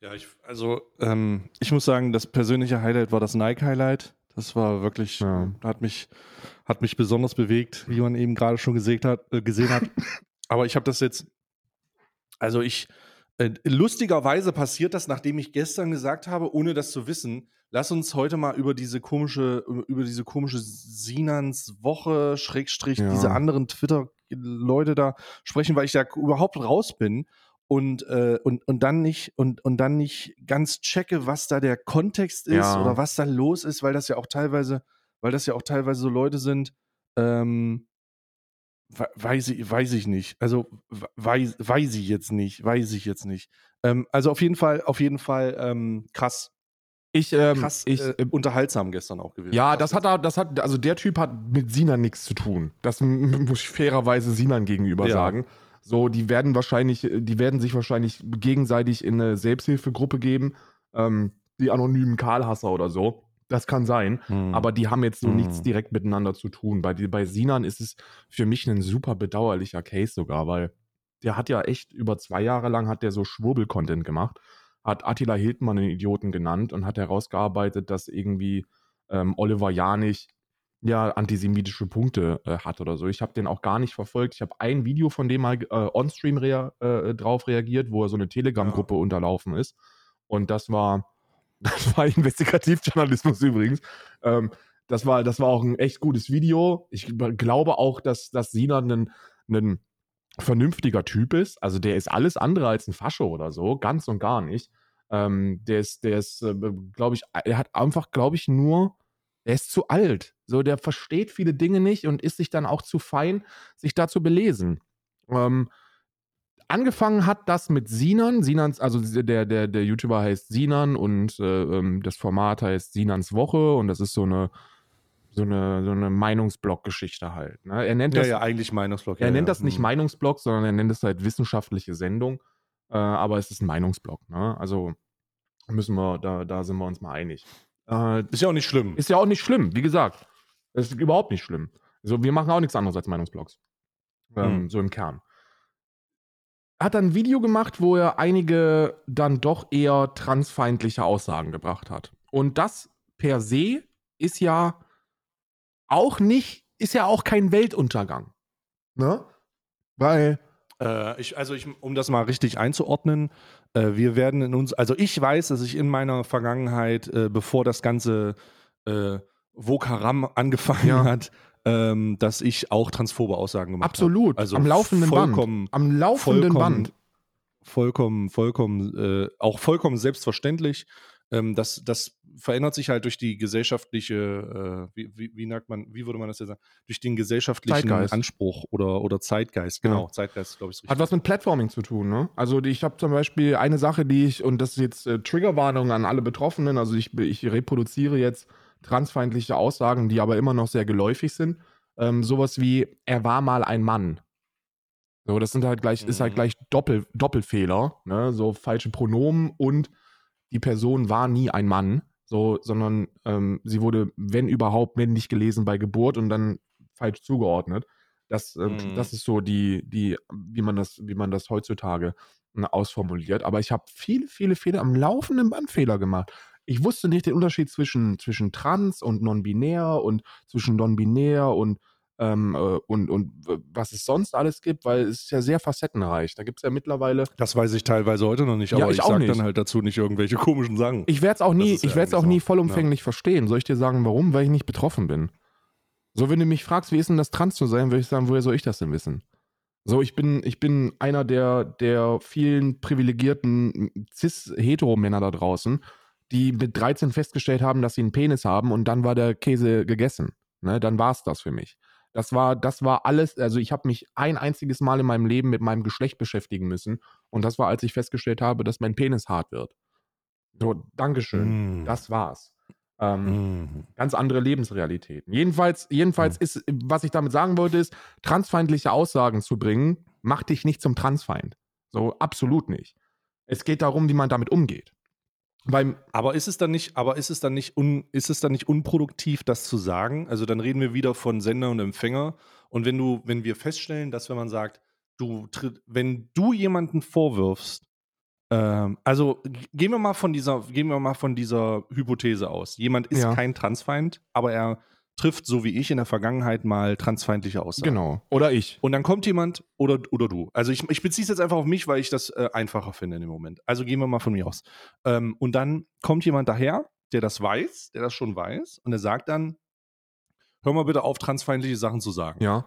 S1: Ja, ich, also ähm, ich muss sagen, das persönliche Highlight war das Nike-Highlight. Das war wirklich, ja. hat mich, hat mich besonders bewegt, wie man eben gerade schon hat, äh, gesehen hat. Aber ich habe das jetzt, also ich, äh, lustigerweise passiert das, nachdem ich gestern gesagt habe, ohne das zu wissen, lass uns heute mal über diese komische, über diese komische Sinans Woche, Schrägstrich, ja. diese anderen Twitter-Leute da sprechen, weil ich da überhaupt raus bin und, äh, und, und dann nicht, und, und dann nicht ganz checke, was da der Kontext ist ja. oder was da los ist, weil das ja auch teilweise, weil das ja auch teilweise so Leute sind, ähm, Weiß ich, weiß ich nicht. Also weiß, weiß ich jetzt nicht. Weiß ich jetzt nicht. Ähm, also auf jeden Fall, auf jeden Fall ähm, krass.
S2: Ich, ähm, krass ich,
S1: äh, äh unterhaltsam gestern auch gewesen.
S2: Ja, das hat das hat, also der Typ hat mit Sinan nichts zu tun. Das muss ich fairerweise Sinan gegenüber ja. sagen. So, die werden wahrscheinlich, die werden sich wahrscheinlich gegenseitig in eine Selbsthilfegruppe geben, ähm, die anonymen Karlhasser oder so. Das kann sein, hm. aber die haben jetzt so hm. nichts direkt miteinander zu tun. Bei, bei Sinan ist es für mich ein super bedauerlicher Case sogar, weil der hat ja echt über zwei Jahre lang hat der so Schwurbel-Content gemacht, hat Attila Hildmann einen Idioten genannt und hat herausgearbeitet, dass irgendwie ähm, Oliver Janich ja antisemitische Punkte äh, hat oder so. Ich habe den auch gar nicht verfolgt. Ich habe ein Video von dem mal äh, on-stream rea äh, drauf reagiert, wo er so eine Telegram-Gruppe ja. unterlaufen ist. Und das war das war Investigativjournalismus übrigens. Ähm, das, war, das war auch ein echt gutes Video. Ich glaube auch, dass, dass Sina ein, ein vernünftiger Typ ist. Also der ist alles andere als ein Fascho oder so, ganz und gar nicht. Ähm, der ist, der ist, äh, glaube ich, er hat einfach, glaube ich, nur, er ist zu alt. So, der versteht viele Dinge nicht und ist sich dann auch zu fein, sich da zu belesen. Ähm, angefangen hat das mit Sinan. Sinans, also der, der, der YouTuber heißt Sinan und äh, ähm, das Format heißt Sinans Woche und das ist so eine so eine, so eine Meinungsblock-Geschichte halt. Ne? Er nennt
S1: ja,
S2: das,
S1: ja, eigentlich Meinungsblock.
S2: Er
S1: ja,
S2: nennt
S1: ja.
S2: das nicht mhm. Meinungsblock, sondern er nennt es halt wissenschaftliche Sendung. Äh, aber es ist ein Meinungsblock. Ne? Also müssen wir, da, da sind wir uns mal einig.
S1: Äh, ist ja auch nicht schlimm.
S2: Ist ja auch nicht schlimm, wie gesagt. Es ist überhaupt nicht schlimm. Also wir machen auch nichts anderes als Meinungsblocks. Ähm, mhm. So im Kern hat dann ein Video gemacht, wo er einige dann doch eher transfeindliche Aussagen gebracht hat. Und das per se ist ja auch nicht, ist ja auch kein Weltuntergang. Ne?
S1: Weil. Äh, ich, also ich, um das mal richtig einzuordnen, äh, wir werden in uns, also ich weiß, dass ich in meiner Vergangenheit, äh, bevor das ganze äh, Vokaram angefangen ja. hat, ähm, dass ich auch transphobe Aussagen gemacht
S2: habe. Absolut. Also am laufenden Band.
S1: Am laufenden Band. Vollkommen, vollkommen, äh, auch vollkommen selbstverständlich. Ähm, das, das verändert sich halt durch die gesellschaftliche, äh, wie, wie, wie sagt man, wie würde man das jetzt sagen, durch den gesellschaftlichen
S2: Zeitgeist.
S1: Anspruch oder, oder Zeitgeist.
S2: Genau, ja. Zeitgeist, glaube ich. Hat was mit Platforming zu tun, ne? Also ich habe zum Beispiel eine Sache, die ich, und das ist jetzt äh, Triggerwarnung an alle Betroffenen, also ich, ich reproduziere jetzt transfeindliche Aussagen, die aber immer noch sehr geläufig sind. Ähm, sowas wie, er war mal ein Mann. So, das sind halt gleich, mhm. ist halt mhm. gleich Doppel, Doppelfehler, ne? So falsche Pronomen und die Person war nie ein Mann, so, sondern ähm, sie wurde, wenn überhaupt, männlich gelesen bei Geburt und dann falsch zugeordnet. Das, ähm, mhm. das ist so die, die, wie man das, wie man das heutzutage äh, ausformuliert. Aber ich habe viele, viele Fehler am laufenden Band Fehler gemacht ich wusste nicht den Unterschied zwischen, zwischen trans und non-binär und zwischen non-binär und, ähm, äh, und, und was es sonst alles gibt, weil es ist ja sehr facettenreich. Da gibt es ja mittlerweile.
S1: Das weiß ich teilweise heute noch nicht, aber ja, ich, ich sage dann halt dazu nicht irgendwelche komischen Sachen.
S2: Ich werde es auch nie, ich werde es auch nie vollumfänglich ja. verstehen. Soll ich dir sagen, warum? Weil ich nicht betroffen bin. So, wenn du mich fragst, wie ist denn das trans zu sein, würde ich sagen, woher soll ich das denn wissen? So, ich bin, ich bin einer der, der vielen privilegierten cis-hetero-Männer da draußen, die mit 13 festgestellt haben, dass sie einen Penis haben und dann war der Käse gegessen. Ne, dann war es das für mich. Das war, das war alles, also ich habe mich ein einziges Mal in meinem Leben mit meinem Geschlecht beschäftigen müssen. Und das war, als ich festgestellt habe, dass mein Penis hart wird. So, Dankeschön.
S1: Mm.
S2: Das war's. Ähm,
S1: Mhm.
S2: ganz andere Lebensrealitäten. Jedenfalls, jedenfalls
S1: Mhm.
S2: ist, was ich damit sagen wollte, ist, transfeindliche Aussagen zu bringen, macht dich nicht zum Transfeind. So, absolut nicht. Es geht darum, wie man damit umgeht. Beim,
S1: Aber ist es dann nicht, aber ist es dann nicht un, ist es dann nicht unproduktiv, das zu sagen? Also dann reden wir wieder von Sender und Empfänger. Und wenn du, wenn wir feststellen, dass wenn man sagt, du tritt, wenn du jemanden vorwirfst, ähm, also gehen wir mal von dieser, gehen wir mal von dieser Hypothese aus. Jemand ist
S2: Ja.
S1: kein Transfeind, aber er trifft, so wie ich in der Vergangenheit mal transfeindliche Aussagen.
S2: genau. Oder ich.
S1: Und dann kommt jemand oder, oder du. Also ich, ich beziehe es jetzt einfach auf mich, weil ich das äh, einfacher finde in dem Moment. Also gehen wir mal von mir aus. Ähm, und dann kommt jemand daher, der das weiß, der das schon weiß, und der sagt dann, hör mal bitte auf, transfeindliche Sachen zu sagen.
S2: Ja.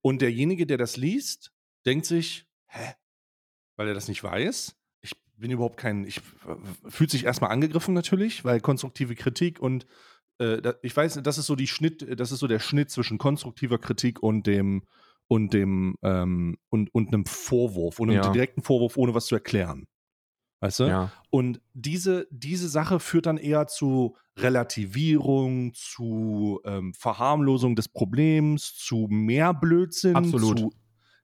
S1: Und derjenige, der das liest, denkt sich, hä? Weil er das nicht weiß. Ich bin überhaupt kein, ich äh, fühlt sich erstmal angegriffen natürlich, weil konstruktive Kritik und äh, ich weiß, das ist so die Schnitt, das ist so der Schnitt zwischen konstruktiver Kritik und dem und dem ähm, und, und einem Vorwurf und einem
S2: Ja.
S1: direkten Vorwurf, ohne was zu erklären. Weißt du?
S2: Ja.
S1: Und diese, diese Sache führt dann eher zu Relativierung, zu ähm, Verharmlosung des Problems, zu mehr Blödsinn,
S2: Absolut.
S1: zu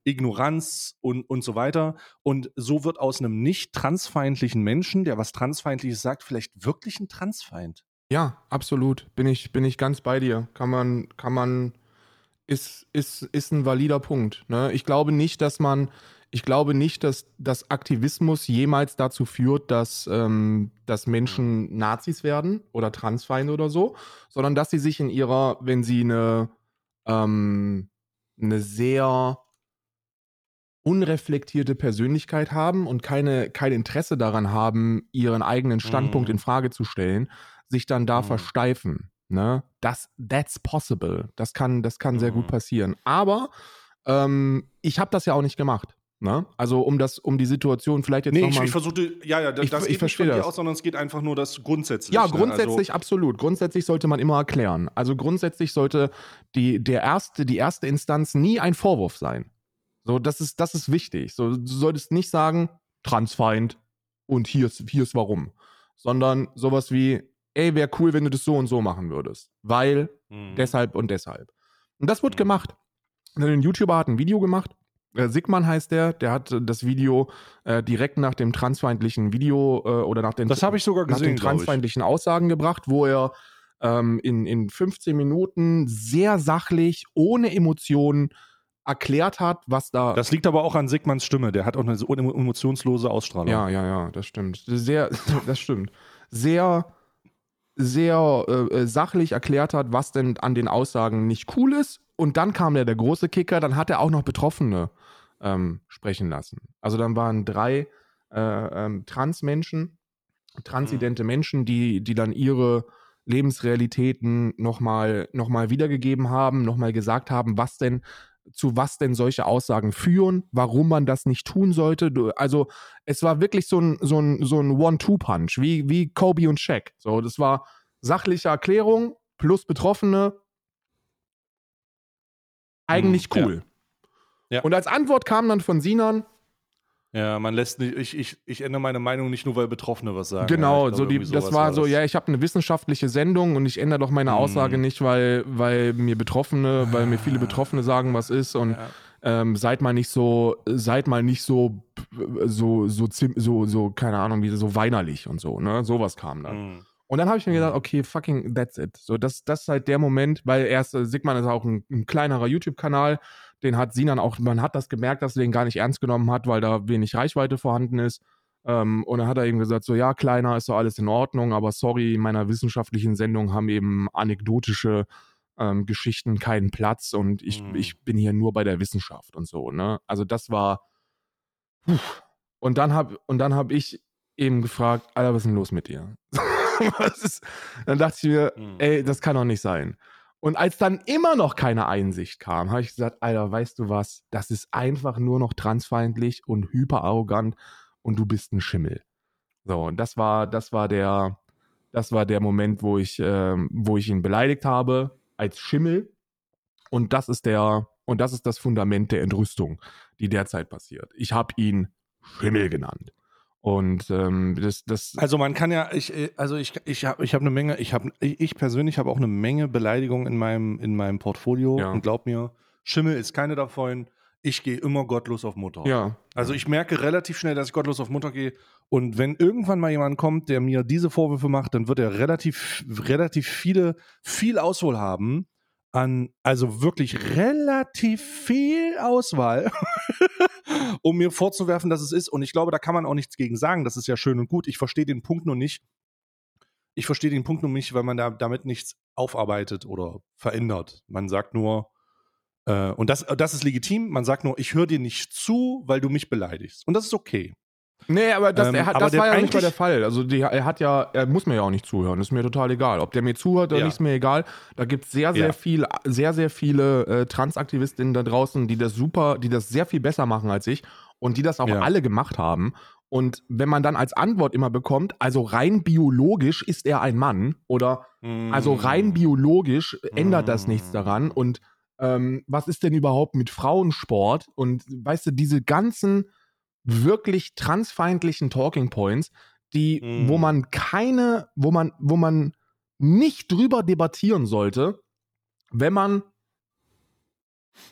S1: Ignoranz und, und so weiter. Und so wird aus einem nicht transfeindlichen Menschen, der was Transfeindliches sagt, vielleicht wirklich ein Transfeind.
S2: Ja, absolut. Bin ich, bin ich ganz bei dir. Kann man, kann man, ist, ist, ist ein valider Punkt. Ne? Ich glaube nicht, dass man, ich glaube nicht, dass, dass Aktivismus jemals dazu führt, dass, ähm, dass Menschen Nazis werden oder Transfeinde oder so, sondern dass sie sich in ihrer, wenn sie eine, ähm, eine sehr unreflektierte Persönlichkeit haben und keine, kein Interesse daran haben, ihren eigenen Standpunkt
S1: Mhm.
S2: in Frage zu stellen, sich dann da
S1: Mhm.
S2: versteifen. Ne? Das, that's possible. Das kann, das kann sehr gut
S1: Mhm.
S2: passieren. Aber ähm, ich habe das ja auch nicht gemacht. Ne? Also um das, um die Situation vielleicht jetzt
S1: Nee, ich,
S2: nochmal.
S1: ich versuchte, ja, ja, das
S2: Ich-
S1: das
S2: ich
S1: geht nicht
S2: verstehe
S1: von dir
S2: das.
S1: aus, sondern es geht einfach nur das grundsätzlich.
S2: Ja,
S1: ne?
S2: grundsätzlich absolut. Grundsätzlich sollte man immer erklären. Also grundsätzlich sollte die, der erste, die erste Instanz nie ein Vorwurf sein. So, das ist, das ist wichtig. So, du solltest nicht sagen, Transfeind und hier ist, hier ist warum. Sondern sowas wie, ey, wäre cool, wenn du das so und so machen würdest. Weil
S1: mhm.
S2: deshalb und deshalb. Und das wird
S1: Mhm.
S2: gemacht. Ein YouTuber hat ein Video gemacht. Äh, Sigman heißt der, der hat äh, das Video äh, direkt nach dem transfeindlichen Video äh, oder nach den
S1: das habe ich sogar
S2: nach den
S1: gesehen,
S2: transfeindlichen Aussagen gebracht, wo er ähm, in, in 15 Minuten sehr sachlich, ohne Emotionen erklärt hat, was da.
S1: Das liegt aber auch an Sigmanns Stimme. Der hat auch eine emotionslose Ausstrahlung.
S2: ja, ja, ja, das stimmt. Sehr, das stimmt. Sehr, sehr äh, äh, sachlich erklärt hat, was denn an den Aussagen nicht cool ist. Und dann kam der, der große Kicker, dann hat er auch noch Betroffene ähm, sprechen lassen. Also dann waren drei äh, ähm, Transmenschen, transidente Menschen, die, die dann ihre Lebensrealitäten nochmal noch mal wiedergegeben haben, nochmal gesagt haben, was denn, zu was denn solche Aussagen führen, warum man das nicht tun sollte. Also es war wirklich so ein, so ein, so ein One-Two-Punch, wie, wie Kobe und Shaq. So, das war sachliche Erklärung plus Betroffene. Eigentlich
S1: Mhm, ja.
S2: cool.
S1: Ja.
S2: Und als Antwort kam dann von Sinan,
S1: Ja, man lässt nicht, ich, ich, ich ändere meine Meinung nicht nur, weil Betroffene was sagen.
S2: Genau,
S1: ja,
S2: so die, das
S1: sowas
S2: war so,
S1: das.
S2: ja, ich habe eine wissenschaftliche Sendung und ich ändere doch meine. Aussage nicht, weil, weil mir Betroffene, weil mir viele Betroffene sagen, was ist und
S1: Ja.
S2: ähm, seid mal nicht so, seid mal nicht so, so, so, so, so, keine Ahnung, wie so weinerlich und so, ne? Sowas kam dann.
S1: Mhm.
S2: Und dann habe ich mir gedacht,
S1: Mhm.
S2: okay, fucking, that's it. So, das, das ist halt der Moment, weil erst, äh, Sigman ist auch ein, ein kleinerer YouTube-Kanal, den hat Sinan auch, man hat das gemerkt, dass er den gar nicht ernst genommen hat, weil da wenig Reichweite vorhanden ist. Ähm, und dann hat er eben gesagt, so, ja, kleiner ist so alles in Ordnung, aber sorry, in meiner wissenschaftlichen Sendung haben eben anekdotische ähm, Geschichten keinen Platz und ich,
S1: Mhm.
S2: ich bin hier nur bei der Wissenschaft und so, ne? Also das war, puh. und dann hab, und dann habe ich eben gefragt, Alter, was ist denn los mit dir? ist, dann dachte ich mir,
S1: Mhm.
S2: ey, das kann doch nicht sein. Und als dann immer noch keine Einsicht kam, habe ich gesagt, Alter, weißt du was, das ist einfach nur noch transfeindlich und hyperarrogant und du bist ein Schimmel. So, und das war, das war der, das war der Moment, wo ich, ähm, wo ich ihn beleidigt habe als Schimmel. Und das ist der, und das ist das Fundament der Entrüstung, die derzeit passiert. Ich habe ihn Schimmel genannt. Und ähm, das, das.
S1: Also man kann ja, ich, also ich, ich habe ich hab eine Menge, ich habe, ich persönlich habe auch eine Menge Beleidigungen in meinem, in meinem Portfolio
S2: Ja.
S1: und glaub mir, Schimmel ist keine davon. Ich gehe immer gottlos auf Mutter.
S2: ja.
S1: Also ich merke relativ schnell, dass ich gottlos auf Mutter gehe. Und wenn irgendwann mal jemand kommt, der mir diese Vorwürfe macht, dann wird er relativ, relativ viele, viel Auswahl haben an, also wirklich relativ viel Auswahl, um mir vorzuwerfen, dass es ist. Und ich glaube, da kann man auch nichts gegen sagen. Das ist ja schön und gut. Ich verstehe den Punkt nur nicht. Ich verstehe den Punkt nur nicht, weil man da damit nichts aufarbeitet oder verändert. Man sagt nur, äh, und das, das ist legitim. Man sagt nur, ich höre dir nicht zu, weil du mich beleidigst. Und das ist okay.
S2: Nee, aber das,
S1: Ähm,
S2: er hat,
S1: aber
S2: das war ja nicht mal der Fall. Also die, er hat ja, er muss mir ja auch nicht zuhören. Ist mir total egal. Ob der mir zuhört oder
S1: Ja.
S2: nicht, ist mir egal. Da gibt es sehr, sehr
S1: Ja.
S2: viel, sehr, sehr viele äh, Transaktivistinnen da draußen, die das super, die das sehr viel besser machen als ich und die das auch
S1: Ja.
S2: alle gemacht haben. Und wenn man dann als Antwort immer bekommt, also rein biologisch ist er ein Mann oder also
S1: Mm.
S2: rein biologisch ändert das
S1: Mm.
S2: nichts daran. Und ähm, was ist denn überhaupt mit Frauensport? Und weißt du, diese ganzen wirklich transfeindlichen Talking Points, die,
S1: Mm.
S2: wo man keine, wo man, wo man nicht drüber debattieren sollte, wenn man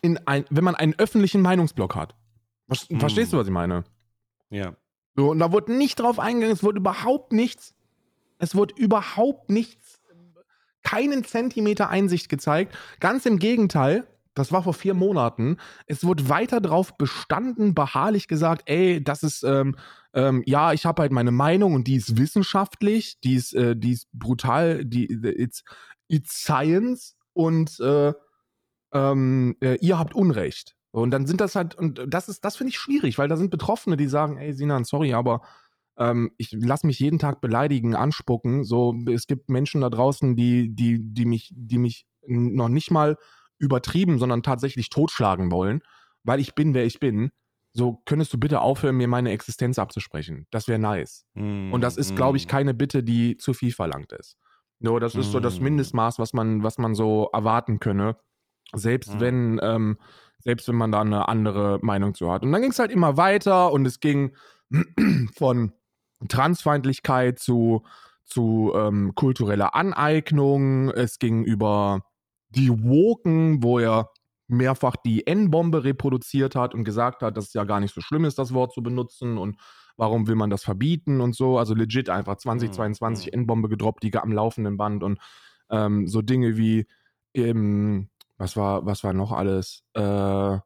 S2: in ein, wenn man einen öffentlichen Meinungsblock hat. Ver-
S1: Mm.
S2: Verstehst du, was ich meine?
S1: Ja.
S2: So, und da wurde nicht drauf eingegangen, es wurde überhaupt nichts, es wurde überhaupt nichts, keinen Zentimeter Einsicht gezeigt. Ganz im Gegenteil, das war vor vier Monaten, es wurde weiter drauf bestanden, beharrlich gesagt, ey, das ist, ähm, ähm, ja, ich habe halt meine Meinung und die ist wissenschaftlich, die ist, äh, die ist brutal, die, it's, it's science und äh, ähm, äh, ihr habt Unrecht. Und dann sind das halt, und das ist, das finde ich schwierig, weil da sind Betroffene, die sagen, ey Sinan, sorry, aber ähm, ich lasse mich jeden Tag beleidigen, anspucken. So, es gibt Menschen da draußen, die, die, die mich, die mich noch nicht mal übertrieben, sondern tatsächlich totschlagen wollen, weil ich bin, wer ich bin. So, könntest du bitte aufhören, mir meine Existenz abzusprechen? Das wäre nice. Und das ist, glaube ich, keine Bitte, die zu viel verlangt ist. Nur das ist so das
S1: Mm.
S2: Mindestmaß, was man, was man so erwarten könne. Selbst
S1: Mm.
S2: wenn, ähm, selbst wenn man da eine andere Meinung zu hat. Und dann ging es halt immer weiter und es ging von Transfeindlichkeit zu, zu ähm, kultureller Aneignung. Es ging über die Woken, wo er mehrfach die N-Bombe reproduziert hat und gesagt hat, dass es ja gar nicht so schlimm ist, das Wort zu benutzen und warum will man das verbieten und so. Also legit einfach 2022
S1: Mhm.
S2: N-Bombe gedroppt, die am laufenden Band und ähm, so Dinge wie ähm, was war, was war noch alles? Äh,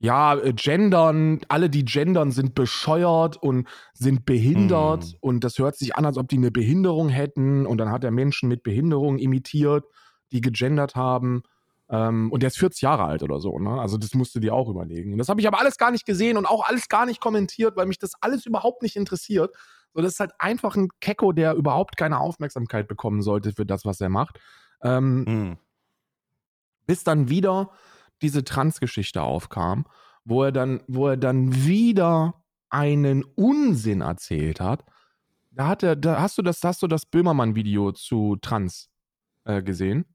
S2: ja, äh, gendern, alle, die gendern, sind bescheuert und sind behindert
S1: Hm.
S2: und das hört sich an, als ob die eine Behinderung hätten und dann hat er Menschen mit Behinderung imitiert, die gegendert haben. Ähm, und der ist 40 Jahre alt oder so, ne? Also das musst du dir auch überlegen. Und das habe ich aber alles gar nicht gesehen und auch alles gar nicht kommentiert, weil mich das alles überhaupt nicht interessiert. So, das ist halt einfach ein Kecko, der überhaupt keine Aufmerksamkeit bekommen sollte für das, was er macht. Ähm,
S1: Mm.
S2: bis dann wieder diese Trans-Geschichte aufkam, wo er dann, wo er dann wieder einen Unsinn erzählt hat. Da hat er, da hast du das, hast du das Böhmermann-Video zu Trans äh, gesehen?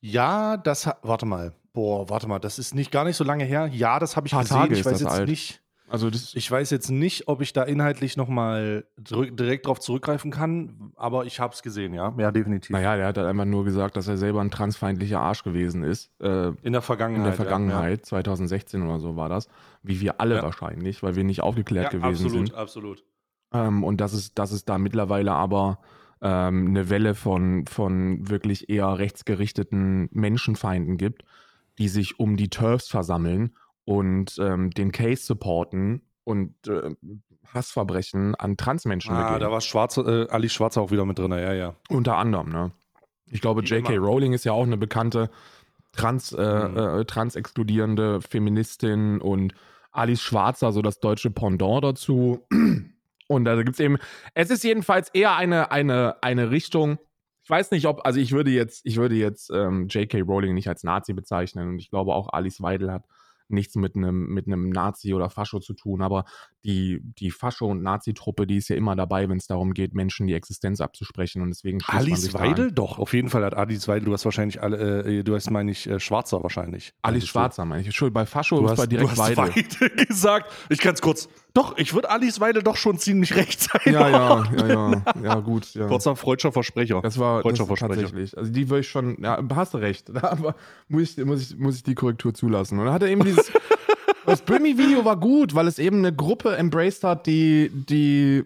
S1: Ja, das hat, warte mal. Boah, warte mal, das ist nicht gar nicht so lange her. Ja, das habe ich
S2: Paar
S1: gesehen.
S2: Tage
S1: ich
S2: ist
S1: weiß
S2: das
S1: jetzt
S2: alt.
S1: nicht.
S2: Also das,
S1: Ich weiß jetzt nicht, ob ich da inhaltlich nochmal direkt drauf zurückgreifen kann, aber ich habe es gesehen, ja. Ja, definitiv.
S2: naja, der hat halt einfach nur gesagt, dass er selber ein transfeindlicher Arsch gewesen ist. Äh,
S1: In der Vergangenheit.
S2: in der
S1: ja,
S2: Vergangenheit, 2016 oder so war das. Wie wir alle
S1: Ja.
S2: wahrscheinlich, weil wir nicht
S1: Ja,
S2: aufgeklärt
S1: ja
S2: gewesen
S1: absolut,
S2: sind.
S1: absolut.
S2: Ähm, und dass es, dass es da mittlerweile aber ähm, eine Welle von, von wirklich eher rechtsgerichteten Menschenfeinden gibt, die sich um die Turfs versammeln und ähm, den Case supporten und äh, Hassverbrechen an Transmenschen
S1: Ah,
S2: begehen.
S1: da war Schwarze, äh, Ali Schwarzer auch wieder mit drin, ja, ja.
S2: Unter anderem, ne? Ich glaube, J.K. Rowling ist ja auch eine bekannte trans, äh,
S1: Mhm.
S2: äh, trans-exkludierende Feministin und Alice Schwarzer, so das deutsche Pendant dazu. Und da gibt es eben, es ist jedenfalls eher eine, eine, eine Richtung. Ich weiß nicht, ob, also ich würde jetzt, ich würde jetzt ähm, J.K. Rowling nicht als Nazi bezeichnen und ich glaube auch Alice Weidel hat nichts mit einem mit einem Nazi oder Fascho zu tun, aber die, die Fascho- und Nazi-Truppe, die ist ja immer dabei, wenn es darum geht, Menschen die Existenz abzusprechen und deswegen
S1: Alice Weidel? Doch, auf jeden Fall hat Alice Weidel, du hast wahrscheinlich alle, äh, du hast, meine ich, äh, Schwarzer wahrscheinlich.
S2: Alice? Schwarzer meine ich. Entschuldigung, bei Fascho
S1: Du
S2: ist
S1: hast,
S2: bei direkt
S1: du hast
S2: Weidel.
S1: Weidel gesagt. Ich kann es kurz. Doch, ich würde Alice Weidel doch schon ziemlich recht sein.
S2: Ja, ja, ja, ja, ja, gut. Ja.
S1: Kurzer freudscher Versprecher.
S2: Das war
S1: Freudscher
S2: das
S1: Versprecher.
S2: tatsächlich. Also die würde ich schon, ja, hast du recht. Da aber muss ich, muss ich, muss ich die Korrektur zulassen. Und dann hat er eben dieses. Das Brimmy-Video war gut, weil es eben eine Gruppe embraced hat, die, die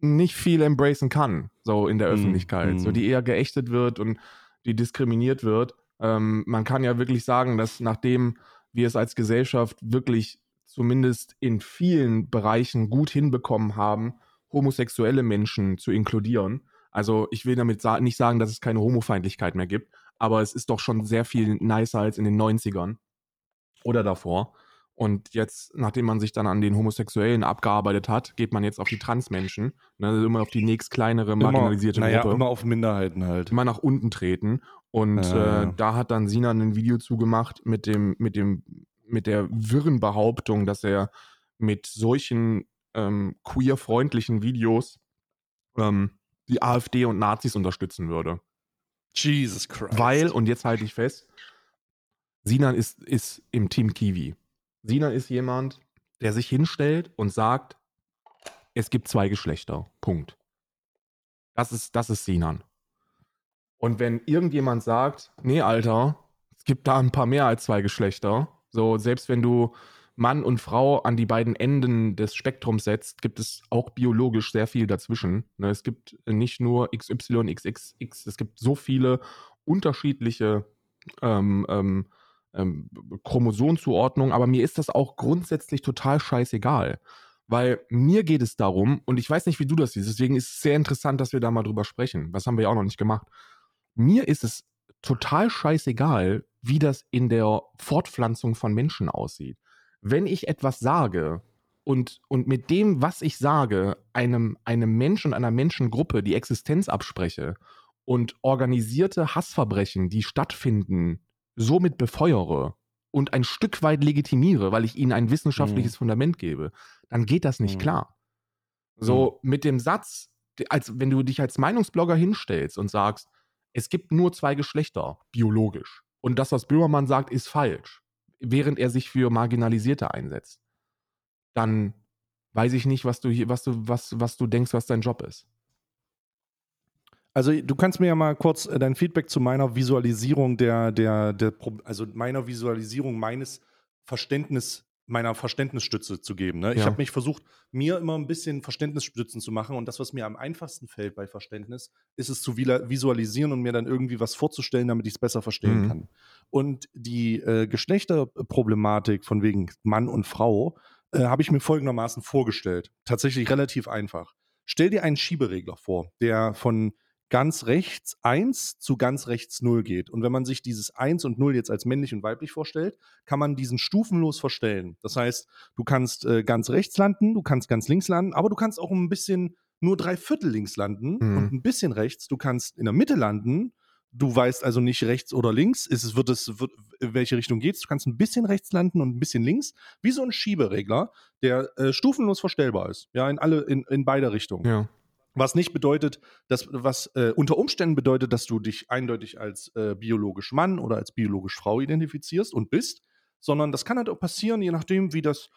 S2: nicht viel embracen kann, so in der
S1: Mm,
S2: Öffentlichkeit.
S1: mm.
S2: So, die eher geächtet wird und die diskriminiert wird. Ähm, man kann ja wirklich sagen, dass nachdem wir es als Gesellschaft wirklich zumindest in vielen Bereichen gut hinbekommen haben, homosexuelle Menschen zu inkludieren. Also ich will damit sa nicht sagen, dass es keine Homofeindlichkeit mehr gibt, aber es ist doch schon sehr viel nicer als in den 90ern oder davor. Und jetzt, nachdem man sich dann an den Homosexuellen abgearbeitet hat, geht man jetzt auf die Transmenschen, ne, also immer auf die nächst kleinere marginalisierte
S1: immer,
S2: Gruppe
S1: immer auf Minderheiten halt.
S2: immer nach unten treten. Und
S1: Ja,
S2: äh,
S1: ja.
S2: da hat dann Sinan ein Video zugemacht mit dem, mit dem, mit der wirren Behauptung, dass er mit solchen ähm, queer-freundlichen Videos ähm, die AfD und Nazis unterstützen würde.
S1: Jesus Christ.
S2: Weil, und jetzt halte ich fest, Sinan ist, ist im Team Kiwi. Sinan ist jemand, der sich hinstellt und sagt, es gibt zwei Geschlechter. Punkt. Das ist, das ist Sinan. Und wenn irgendjemand sagt, nee, Alter, es gibt da ein paar mehr als zwei Geschlechter, so selbst wenn du Mann und Frau an die beiden Enden des Spektrums setzt, gibt es auch biologisch sehr viel dazwischen. Ne, Es gibt nicht nur XY, XXX, es gibt so viele unterschiedliche ähm, ähm, ähm, Chromosomzuordnungen, aber mir ist das auch grundsätzlich total scheißegal. Weil mir geht es darum, und ich weiß nicht, wie du das siehst, deswegen ist es sehr interessant, dass wir da mal drüber sprechen. Das haben wir ja auch noch nicht gemacht. Mir ist es total scheißegal, wie das in der Fortpflanzung von Menschen aussieht. Wenn ich etwas sage und, und mit dem, was ich sage, einem, einem Menschen einer Menschengruppe die Existenz abspreche und organisierte Hassverbrechen, die stattfinden, somit befeuere und ein Stück weit legitimiere, weil ich ihnen ein wissenschaftliches Fundament gebe, dann geht das nicht
S1: Mhm.
S2: klar. So mit dem Satz, als wenn du dich als Meinungsblogger hinstellst und sagst, es gibt nur zwei Geschlechter, biologisch. Und das, was Böhmermann sagt, ist falsch, während er sich für Marginalisierte einsetzt. Dann weiß ich nicht, was du hier, was du, was, was du denkst, was dein Job ist.
S1: Also du kannst mir ja mal kurz äh, dein Feedback zu meiner Visualisierung der, der, der, also meiner Visualisierung meines Verständnis, meiner Verständnisstütze zu geben. Ne? Ich
S2: Ja.
S1: habe mich versucht, mir immer ein bisschen Verständnisstützen zu machen und das, was mir am einfachsten fällt bei Verständnis, ist es zu visualisieren und mir dann irgendwie was vorzustellen, damit ich es besser verstehen
S2: Mhm.
S1: kann. Und die äh, Geschlechterproblematik von wegen Mann und Frau äh, habe ich mir folgendermaßen vorgestellt. Tatsächlich relativ einfach. Stell dir einen Schieberegler vor, der von ganz rechts 1 zu ganz rechts 0 geht. Und wenn man sich dieses 1 und 0 jetzt als männlich und weiblich vorstellt, kann man diesen stufenlos verstellen. Das heißt, du kannst äh, ganz rechts landen, du kannst ganz links landen, aber du kannst auch ein bisschen nur drei Viertel links landen
S2: Mhm.
S1: und ein bisschen rechts. Du kannst in der Mitte landen. Du weißt also nicht rechts oder links. Ist es, wird es, wird, in welche Richtung geht's? Du kannst ein bisschen rechts landen und ein bisschen links. Wie so ein Schieberegler, der äh, stufenlos verstellbar ist. Ja, in alle, in, in beide Richtungen.
S2: Ja.
S1: Was nicht bedeutet, dass, was äh, unter Umständen bedeutet, dass du dich eindeutig als äh, biologisch Mann oder als biologisch Frau identifizierst und bist, sondern das kann halt auch passieren, je nachdem, wie das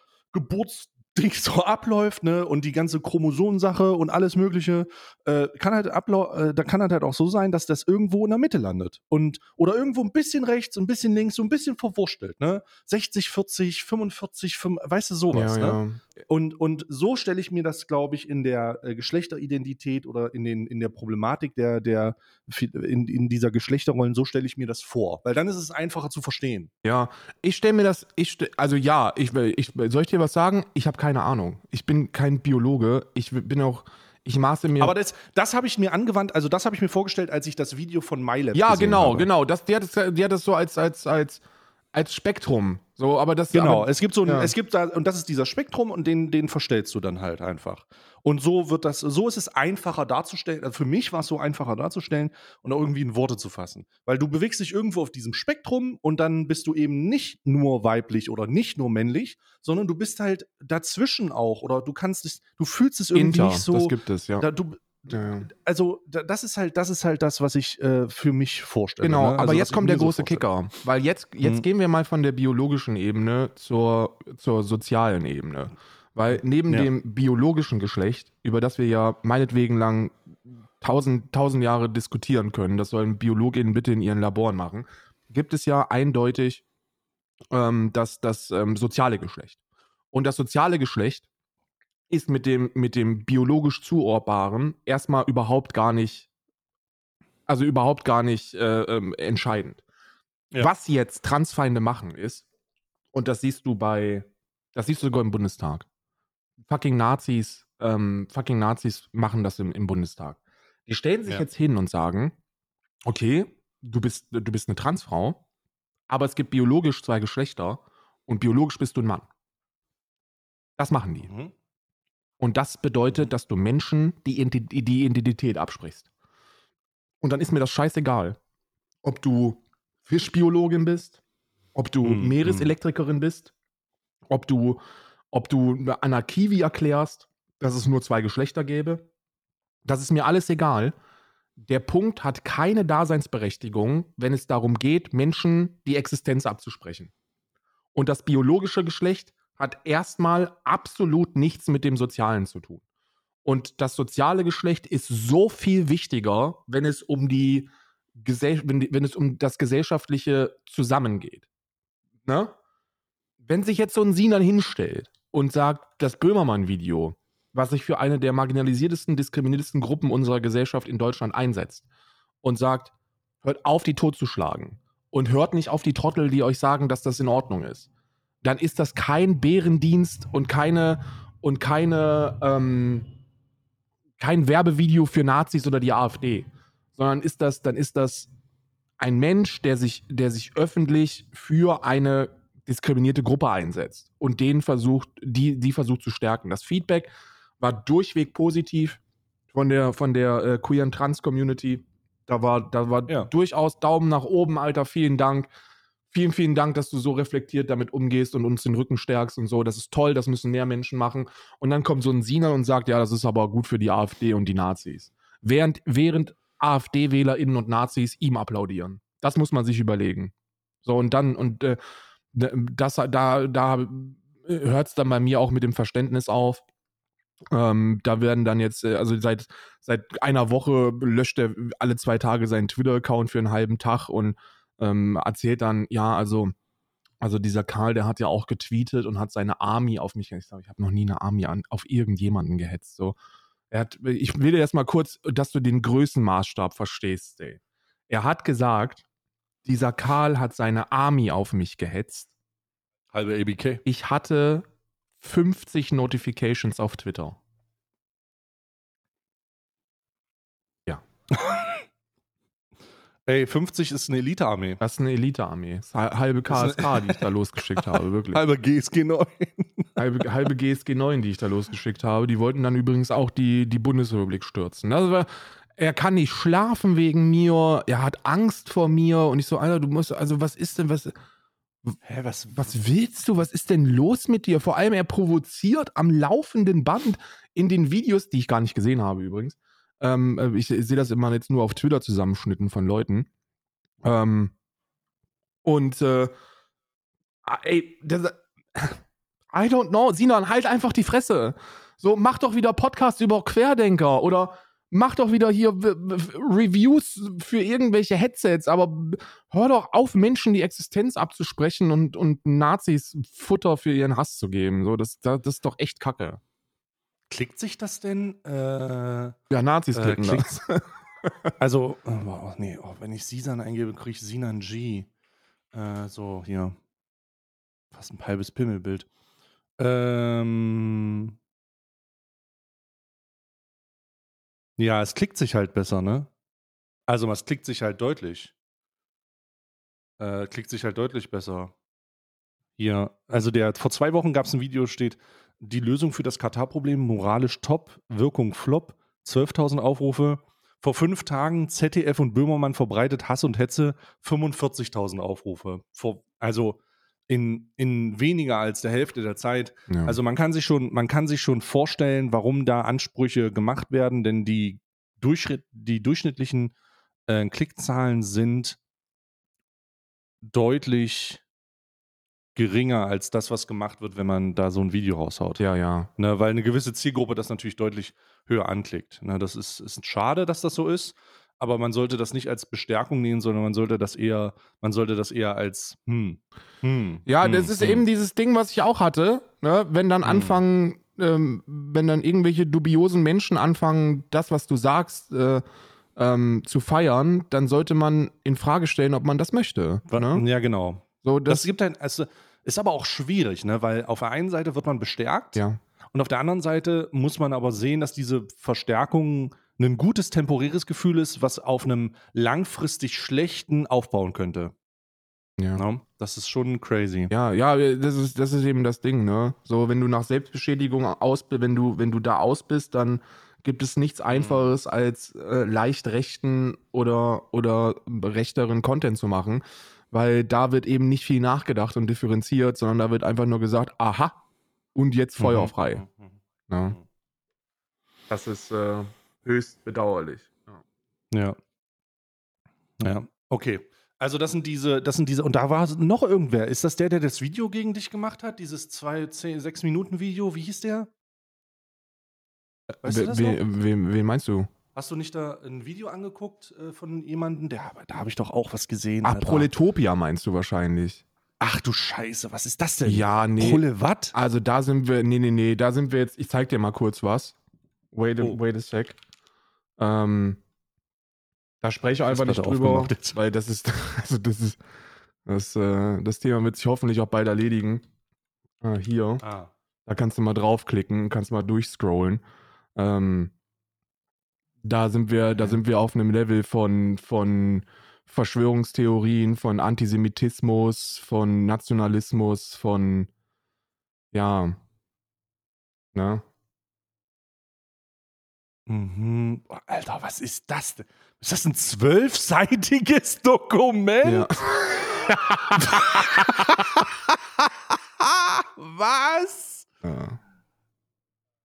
S1: Geburtsding so abläuft, ne, und die ganze Chromosomensache und alles Mögliche, äh, kann halt ablau äh, da kann halt, halt auch so sein, dass das irgendwo in der Mitte landet. Und, oder irgendwo ein bisschen rechts, ein bisschen links, so ein bisschen verwurstelt, ne? 60, 40, 45, 5, weißt du, sowas,
S2: ja,
S1: ne?
S2: ja.
S1: Und, und so stelle ich mir das, glaube ich, in der äh, Geschlechteridentität oder in, den, in der Problematik der, der in, in dieser Geschlechterrollen, so stelle ich mir das vor. Weil dann ist es einfacher zu verstehen.
S2: Ja, ich stelle mir das, ich also ja, ich, ich, soll ich dir was sagen? Ich habe keine Ahnung. Ich bin kein Biologe. Ich bin auch, ich maße mir.
S1: Aber das, das habe ich mir angewandt, also das habe ich mir vorgestellt, als ich das Video von MyLab
S2: ja,
S1: gesehen
S2: genau,
S1: habe.
S2: genau. Das, die, hat das, die hat das so als, als, als als Spektrum. So, aber das
S1: Genau,
S2: aber,
S1: es gibt so ein,
S2: ja.
S1: es gibt da, und das ist dieser Spektrum und den, den verstellst du dann halt einfach. Und so wird das, so ist es einfacher darzustellen. Also für mich war es so einfacher darzustellen und auch irgendwie in Worte zu fassen. Weil du bewegst dich irgendwo auf diesem Spektrum und dann bist du eben nicht nur weiblich oder nicht nur männlich, sondern du bist halt dazwischen auch oder du kannst es, du fühlst es irgendwie
S2: Inter,
S1: nicht so.
S2: das gibt es, ja.
S1: da, du,
S2: ja.
S1: also da, das ist halt, das ist halt das, was ich äh, für mich vorstelle.
S2: Genau,
S1: ne?
S2: aber
S1: also, was
S2: jetzt kommt der
S1: so
S2: große
S1: vorstelle.
S2: Kicker. Weil jetzt, jetzt
S1: Mhm.
S2: gehen wir mal von der biologischen Ebene zur, zur sozialen Ebene. Weil neben
S1: Ja.
S2: dem biologischen Geschlecht, über das wir ja meinetwegen lang tausend, tausend Jahre diskutieren können, das sollen BiologInnen bitte in ihren Laboren machen, gibt es ja eindeutig ähm, das, das ähm, soziale Geschlecht. Und das soziale Geschlecht ist mit dem, mit dem biologisch Zuordbaren erstmal überhaupt gar nicht, also überhaupt gar nicht äh, ähm, entscheidend.
S1: Ja.
S2: Was jetzt Transfeinde machen ist, und das siehst du bei, das siehst du sogar im Bundestag. Fucking Nazis, ähm, fucking Nazis machen das im, im Bundestag. Die stellen sich
S1: Ja.
S2: jetzt hin und sagen, okay, du bist, du bist eine Transfrau, aber es gibt biologisch zwei Geschlechter und biologisch bist du ein Mann. Das machen die.
S1: Mhm.
S2: Und das bedeutet, dass du Menschen die, die Identität absprichst. Und dann ist mir das scheißegal, ob du Fischbiologin bist, ob du
S1: Mhm,
S2: Meereselektrikerin bist, ob du, ob du Anna Kiwi erklärst, dass es nur zwei Geschlechter gäbe. Das ist mir alles egal. Der Punkt hat keine Daseinsberechtigung, wenn es darum geht, Menschen die Existenz abzusprechen. Und das biologische Geschlecht hat erstmal absolut nichts mit dem Sozialen zu tun. Und das soziale Geschlecht ist so viel wichtiger, wenn es um die wenn, wenn es um das gesellschaftliche Zusammengeht. Ne? Wenn sich jetzt so ein Sinan hinstellt und sagt, das Böhmermann-Video, was sich für eine der marginalisiertesten, diskriminiertesten Gruppen unserer Gesellschaft in Deutschland einsetzt und sagt, hört auf, die totzuschlagen und hört nicht auf die Trottel, die euch sagen, dass das in Ordnung ist, dann ist das kein Bärendienst und keine und keine ähm, kein Werbevideo für Nazis oder die AfD, sondern ist das, dann ist das ein Mensch, der sich, der sich öffentlich für eine diskriminierte Gruppe einsetzt und den versucht, die, die versucht zu stärken. Das Feedback war durchweg positiv von der, von der äh, queeren Trans-Community. Da war, da war
S1: Ja.
S2: durchaus Daumen nach oben, Alter. Vielen Dank. Vielen, vielen Dank, dass du so reflektiert damit umgehst und uns den Rücken stärkst und so. Das ist toll, das müssen mehr Menschen machen. Und dann kommt so ein Sina und sagt, ja, das ist aber gut für die AfD und die Nazis. Während, während AfD-WählerInnen und Nazis ihm applaudieren. Das muss man sich überlegen. So, und dann, und äh, das, da, da hört es dann bei mir auch mit dem Verständnis auf. Ähm, da werden dann jetzt, äh, also seit, seit einer Woche löscht er alle zwei Tage seinen Twitter-Account für einen halben Tag und ähm, erzählt dann, ja, also, also dieser Karl, der hat ja auch getweetet und hat seine Army auf mich, ich sage, ich habe noch nie eine Army an, auf irgendjemanden gehetzt. So. Er hat, ich will dir jetzt mal kurz, dass du den Größenmaßstab verstehst, ey. Er hat gesagt, dieser Karl hat seine Army auf mich gehetzt.
S1: Halbe ABK.
S2: Ich hatte 50 Notifications auf Twitter.
S1: Ey, 50 ist eine Elite-Armee.
S2: Das ist eine Elite-Armee. Das ist eine halbe KSK, die ich da losgeschickt habe, wirklich.
S1: Halbe GSG 9.
S2: Halbe, halbe GSG 9, die ich da losgeschickt habe. Die wollten dann übrigens auch die, die Bundesrepublik stürzen. Das war, er kann nicht schlafen wegen mir, er hat Angst vor mir und ich so, Alter, du musst, also was ist denn, was,
S1: Hä, was?
S2: was willst du, was ist denn los mit dir? Vor allem, er provoziert am laufenden Band in den Videos, die ich gar nicht gesehen habe übrigens. Ähm, äh, ich, ich sehe das immer jetzt nur auf Twitter zusammenschnitten von Leuten. Ähm, und äh, ah, ey, das, I don't know, Sinan, halt einfach die Fresse. So, mach doch wieder Podcasts über Querdenker oder mach doch wieder hier Reviews für irgendwelche Headsets, aber hör doch auf, Menschen die Existenz abzusprechen und, und Nazis Futter für ihren Hass zu geben. So, das, das, das ist doch echt Kacke.
S1: Klickt sich das denn? Äh,
S2: Ja, Nazis
S1: Äh,
S2: klicken
S1: klickt's-
S2: das.
S1: also, oh, oh, nee, oh, wenn ich Sisan eingebe, kriege ich Sinan G. Äh, so, hier. Fast ein halbes Pimmelbild. Ähm. Ja, es klickt sich halt besser, ne? Also, es klickt sich halt deutlich. Äh, klickt sich halt deutlich besser. Hier, also der vor zwei Wochen gab es ein Video, steht, die Lösung für das Katar-Problem, moralisch top, Wirkung flop, 12.000 Aufrufe. Vor fünf Tagen ZDF und Böhmermann verbreitet Hass und Hetze, 45.000 Aufrufe. Vor, also in, in weniger als der Hälfte der Zeit.
S2: Ja.
S1: Also man kann sich schon, man kann sich schon vorstellen, warum da Ansprüche gemacht werden, denn die, Durchschnitt, die durchschnittlichen äh, Klickzahlen sind deutlich geringer als das, was gemacht wird, wenn man da so ein Video raushaut.
S2: ja, ja.
S1: Ne, weil eine gewisse Zielgruppe das natürlich deutlich höher anklickt. Ne, das ist, ist schade, dass das so ist, aber man sollte das nicht als Bestärkung nehmen, sondern man sollte das eher, man sollte das eher als hm, hm,
S2: Ja,
S1: hm,
S2: das ist
S1: hm.
S2: eben dieses Ding, was ich auch hatte, ne? wenn dann
S1: Hm.
S2: anfangen, ähm, wenn dann irgendwelche dubiosen Menschen anfangen, das, was du sagst, äh, ähm, zu feiern, dann sollte man in Frage stellen, ob man das möchte. Ne?
S1: Ja, genau.
S2: So,
S1: Das,
S2: das,
S1: gibt ein, also, ist aber auch schwierig, ne? weil auf der einen Seite wird man bestärkt
S2: ja.
S1: und auf der anderen Seite muss man aber sehen, dass diese Verstärkung ein gutes temporäres Gefühl ist, was auf einem langfristig schlechten aufbauen könnte.
S2: Ja.
S1: Ne? Das ist schon crazy.
S2: Ja, ja, das ist, das ist eben das Ding, ne? So, wenn du nach Selbstbeschädigung aus wenn du, wenn du da aus bist, dann gibt es nichts Einfaches, als äh, leicht rechten oder, oder rechteren Content zu machen. Weil da wird eben nicht viel nachgedacht und differenziert, sondern da wird einfach nur gesagt, aha, und jetzt Feuer
S1: Mhm.
S2: frei.
S1: Mhm.
S2: Ne? Das ist äh, höchst bedauerlich.
S1: Ja. Ja, okay. Also das sind diese, das sind diese, und da war noch irgendwer. Ist das der, der das Video gegen dich gemacht hat? Dieses zwei, zehn, sechs Minuten Video? Wie hieß der? Weißt du das
S2: We-
S1: noch?
S2: wen, wen meinst du?
S1: Hast du nicht da ein Video angeguckt äh, von jemandem? Der, da habe ich doch auch was gesehen.
S2: Ach. Proletopia meinst du wahrscheinlich.
S1: Ach du Scheiße, was ist das denn?
S2: Ja, nee.
S1: Prole was?
S2: Also da sind wir, nee, nee, nee, da sind wir jetzt, ich zeig dir mal kurz was. Wait a,
S1: Oh.
S2: wait a sec. Ähm, da spreche ich einfach nicht drüber, weil das ist, also das ist, das, äh, das Thema wird sich hoffentlich auch bald erledigen. Ah, hier,
S1: Ah.
S2: da kannst du mal draufklicken, kannst mal durchscrollen. Ähm, da sind wir, da sind wir auf einem Level von, von Verschwörungstheorien, von Antisemitismus, von Nationalismus, von ja, ne?
S1: Mhm. Alter, was ist das denn? Ist das ein zwölfseitiges Dokument?
S2: Ja.
S1: was?
S2: ja.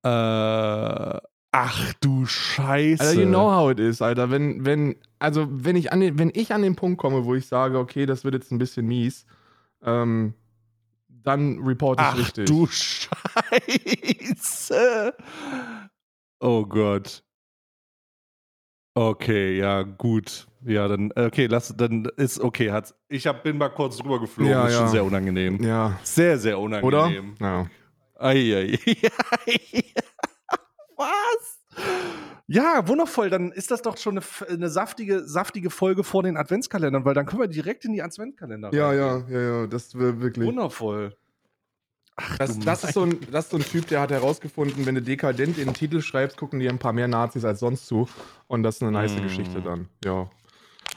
S1: Äh, ach du Scheiße.
S2: Alter, you know how it is, Alter. Wenn, wenn, also wenn ich an den, wenn ich an den Punkt komme, wo ich sage, okay, das wird jetzt ein bisschen mies, ähm, dann report ich
S1: Ach
S2: richtig.
S1: du Scheiße. Oh Gott. Okay, ja, gut. Ja, dann, okay, lass, dann ist okay. Hat's, ich hab, bin mal kurz drüber geflogen.
S2: Ja,
S1: ist
S2: ja.
S1: schon sehr unangenehm.
S2: Ja,
S1: Sehr, sehr
S2: oder?
S1: unangenehm.
S2: Ja.
S1: Eieiei. Was? Ja, wundervoll. Dann ist das doch schon eine, eine saftige, saftige Folge vor den Adventskalendern, weil dann können wir direkt in die Adventskalender
S2: Ja, ja, ja, ja, das wäre wirklich.
S1: Wundervoll. Ach,
S2: Das, das, ist so ein, das ist so ein Typ, der hat herausgefunden, wenn du dekadent in den Titel schreibst, gucken dir ein paar mehr Nazis als sonst zu. Und das ist eine nice
S1: Mm.
S2: Geschichte dann. Ja.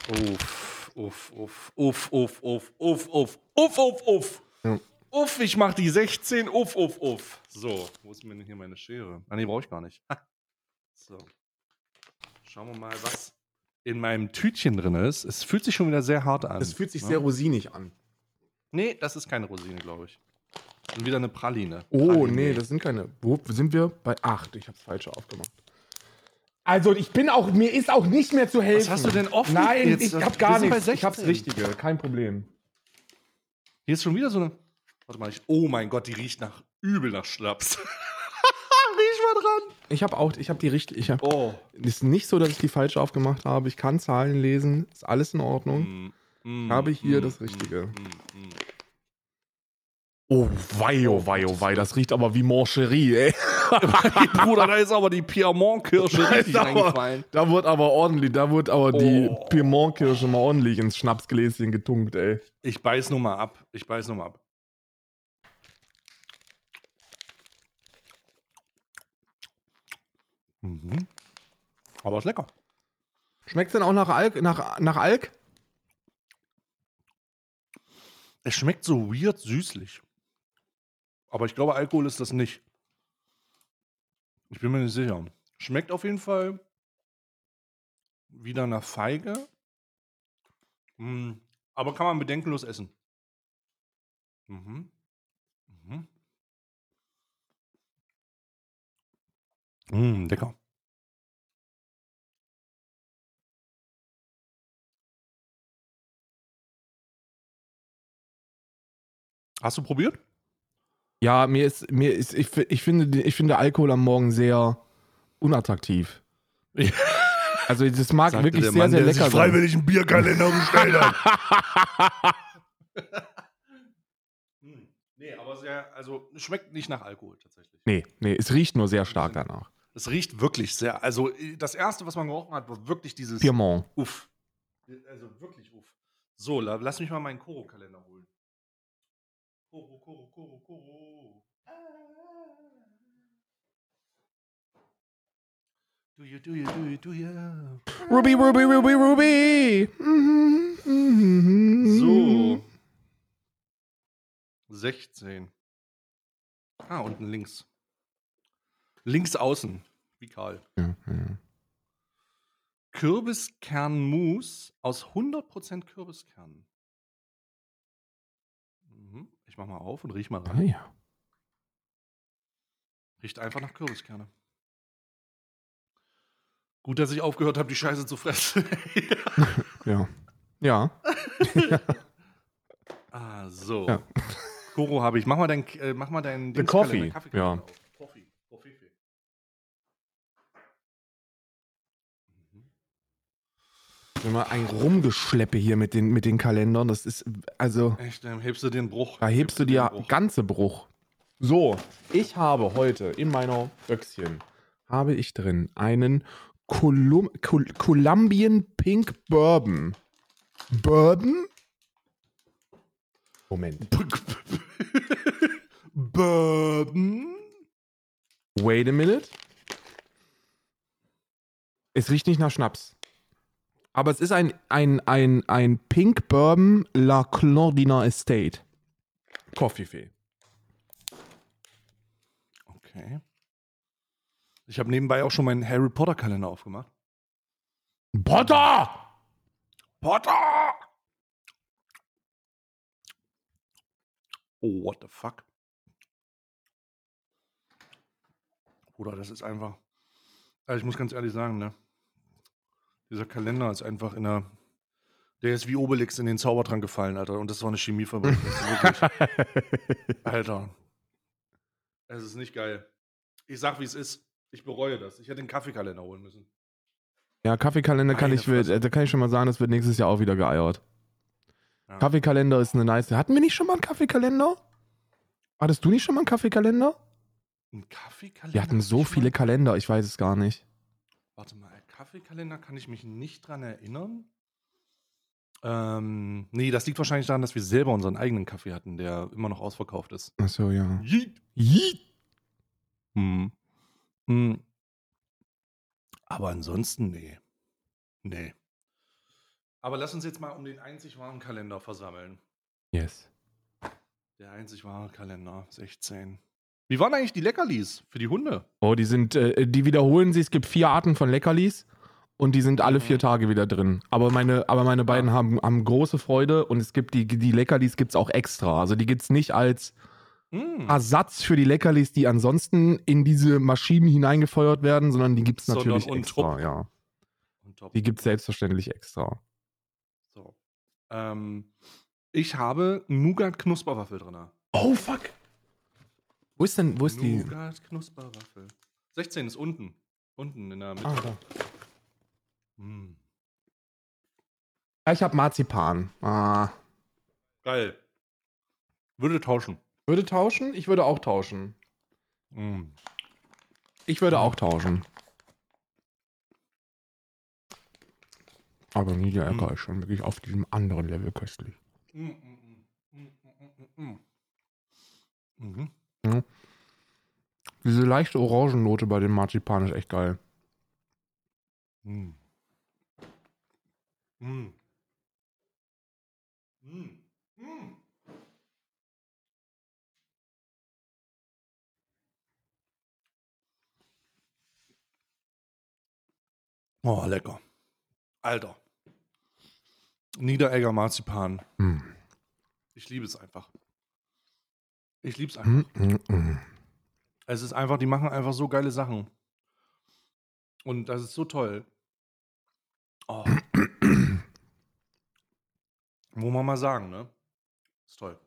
S1: Uff, uff, uff, uff, uff, uff, uff, uff, uff, uff, uff.
S2: Ja.
S1: Uff, ich mach die 16, uff, uff, uff. So, wo ist mir denn hier meine Schere? Ah, nee, brauche ich gar nicht. So. Schauen wir mal, was in meinem Tütchen drin ist. Es fühlt sich schon wieder sehr hart an.
S2: Es fühlt sich
S1: ne?
S2: sehr rosinig an.
S1: Nee, das ist keine Rosine, glaube ich. Und wieder eine Praline.
S2: Oh,
S1: Praline.
S2: nee, das sind keine. Wo sind wir? Bei 8. Ich hab's falsch aufgemacht. Also, ich bin auch, mir ist auch nicht mehr zu helfen.
S1: hast du denn offen
S2: Nein,
S1: jetzt?
S2: ich hab gar nichts. Ich hab's
S1: 16.
S2: Richtige, kein Problem.
S1: Hier ist schon wieder so eine. Warte mal, ich, oh mein Gott, die riecht nach übel nach Schnaps. Riech mal dran.
S2: Ich habe auch, ich habe die richtige. Ich hab,
S1: Oh.
S2: ist nicht so, dass ich die falsch aufgemacht habe. Ich kann Zahlen lesen, ist alles in Ordnung.
S1: Mm, mm,
S2: Habe ich hier
S1: mm,
S2: das Richtige.
S1: mm, mm, mm.
S2: Oh, wei, oh, wei, oh, wei, das riecht aber wie Mancherie, ey.
S1: Bruder, da ist aber die Piemont-Kirsche richtig
S2: aber-
S1: reingefallen.
S2: Da wird aber ordentlich, da wird aber die
S1: Oh.
S2: Piemont-Kirsche mal ordentlich ins Schnapsgläschen getunkt, ey.
S1: Ich beiß nur mal ab. Ich beiß nur mal ab. Mhm. Aber ist lecker.
S2: Schmeckt's denn auch nach Alk? Nach, nach Alk?
S1: Es schmeckt so weird süßlich. Aber ich glaube, Alkohol ist das nicht. Ich bin mir nicht sicher. Schmeckt auf jeden Fall wieder nach Feige. Mm, aber kann man bedenkenlos essen. Mhm. Mhm. Mm, lecker. Hast du probiert?
S2: Ja, mir ist, mir ist, ich, ich, finde, ich finde Alkohol am Morgen sehr unattraktiv.
S1: Ja.
S2: Also das mag
S1: Sagte
S2: wirklich sehr,
S1: Mann,
S2: sehr lecker
S1: sich
S2: sein.
S1: freiwillig einen Bierkalender bestellt hat. Hm, nee, aber sehr, also es schmeckt nicht nach Alkohol tatsächlich.
S2: Nee, nee, es riecht nur sehr stark danach.
S1: Es riecht wirklich sehr, also äh, das erste, was man gerochen hat, war wirklich dieses
S2: Piemont.
S1: Uff. Also wirklich Uff. So, la- lass mich mal meinen Koro-Kalender holen. Koro, Koro, Koro, Koro. Do you, do you, do you, do you?
S2: Ruby, Ruby, Ruby, Ruby.
S1: So. 16. Ah, unten links. Links außen, wie Karl.
S2: Ja, ja.
S1: Kürbiskernmus aus 100% Kürbiskern. Mhm. Ich mach mal auf und riech mal
S2: Ah,
S1: rein.
S2: ja.
S1: Riecht einfach nach Kürbiskerne. Gut, dass ich aufgehört habe, die Scheiße zu fressen.
S2: Ja. Ja.
S1: ah, so.
S2: Ja.
S1: Koro habe ich. Mach mal dein, äh, mach mal deinen
S2: The
S1: Dingskalender,
S2: Coffee, ja.
S1: auf. Coffee. Coffee. Mhm.
S2: Immer ein Rumgeschleppe hier mit den, mit den Kalendern. Das ist, also,
S1: Echt, dann hebst du den Bruch.
S2: da hebst du dir
S1: Bruch.
S2: ganze Bruch. So, ich habe heute in meiner Böckschen, habe ich drin einen Colum Col Colombian Pink Bourbon. Bourbon? Moment.
S1: Bourbon.
S2: Wait a minute. Es riecht nicht nach Schnaps. Aber es ist ein, ein, ein, ein Pink Bourbon La Claudina Estate. Coffee
S1: Okay. Ich habe nebenbei auch schon meinen Harry Potter Kalender aufgemacht.
S2: Potter!
S1: Potter! Oh, what the fuck? Bruder, das ist einfach. Also ich muss ganz ehrlich sagen, ne? Dieser Kalender ist einfach in der. Der ist wie Obelix in den Zaubertrank gefallen, Alter. Und das war eine Chemiefabrik. Alter. Es ist nicht geil. Ich sag, wie es ist. Ich bereue das. Ich hätte den Kaffeekalender holen müssen.
S2: Ja, Kaffeekalender kann ich, äh, da kann ich schon mal sagen, das wird nächstes Jahr auch wieder geeiert.
S1: Ja.
S2: Kaffeekalender ist eine nice. Hatten wir nicht schon mal einen Kaffeekalender? Hattest du nicht schon mal einen Kaffeekalender?
S1: Ein Kaffeekalender?
S2: Wir hatten so viele Kalender, ich weiß es gar nicht.
S1: Warte mal, Kaffeekalender kann ich mich nicht dran erinnern. Ähm, nee, das liegt wahrscheinlich daran, dass wir selber unseren eigenen Kaffee hatten, der immer noch ausverkauft ist.
S2: Achso, ja.
S1: Yeet.
S2: Yeet.
S1: Hm. Hm. Aber ansonsten, nee. Nee. Aber lass uns jetzt mal um den einzig wahren Kalender versammeln.
S2: Yes.
S1: Der einzig wahre Kalender, 16. Wie waren eigentlich die Leckerlis für die Hunde?
S2: Oh, die sind, äh, die wiederholen sich. Es gibt vier Arten von Leckerlis und die sind alle vier Tage wieder drin. Aber meine, aber meine beiden haben, haben große Freude und es gibt die, die Leckerlis gibt es auch extra. Also die gibt es nicht als
S1: Hm.
S2: Ersatz für die Leckerlis, die ansonsten in diese Maschinen hineingefeuert werden, sondern die gibt es natürlich extra, ja. Die gibt es selbstverständlich extra.
S1: So. Ähm, ich habe Nougat-Knusperwaffel drin.
S2: Oh fuck! Wo ist denn, wo ist die?
S1: Nougat-Knusperwaffel. 16 ist unten. Unten in der Mitte.
S2: Ah, da.
S1: Mm.
S2: Ja, Ich habe Marzipan. Ah.
S1: Geil. Würde tauschen.
S2: Würde tauschen? Ich würde auch tauschen.
S1: Mm.
S2: Ich würde auch tauschen. Aber Nidia Ecker
S1: Hm.
S2: ist schon wirklich auf diesem anderen Level köstlich.
S1: Mm, mm, mm, mm, mm, mm, mm. Mhm.
S2: Diese leichte Orangennote bei dem Marzipan ist echt geil.
S1: Mm. Mm. Mm. Mm. Oh, lecker. Alter. Niederegger Marzipan.
S2: Mm.
S1: Ich liebe es einfach. Ich liebe es einfach.
S2: Mm, mm, mm.
S1: Es ist einfach, die machen einfach so geile Sachen. Und das ist so toll. Oh. Muss man mal sagen, ne? Ist toll.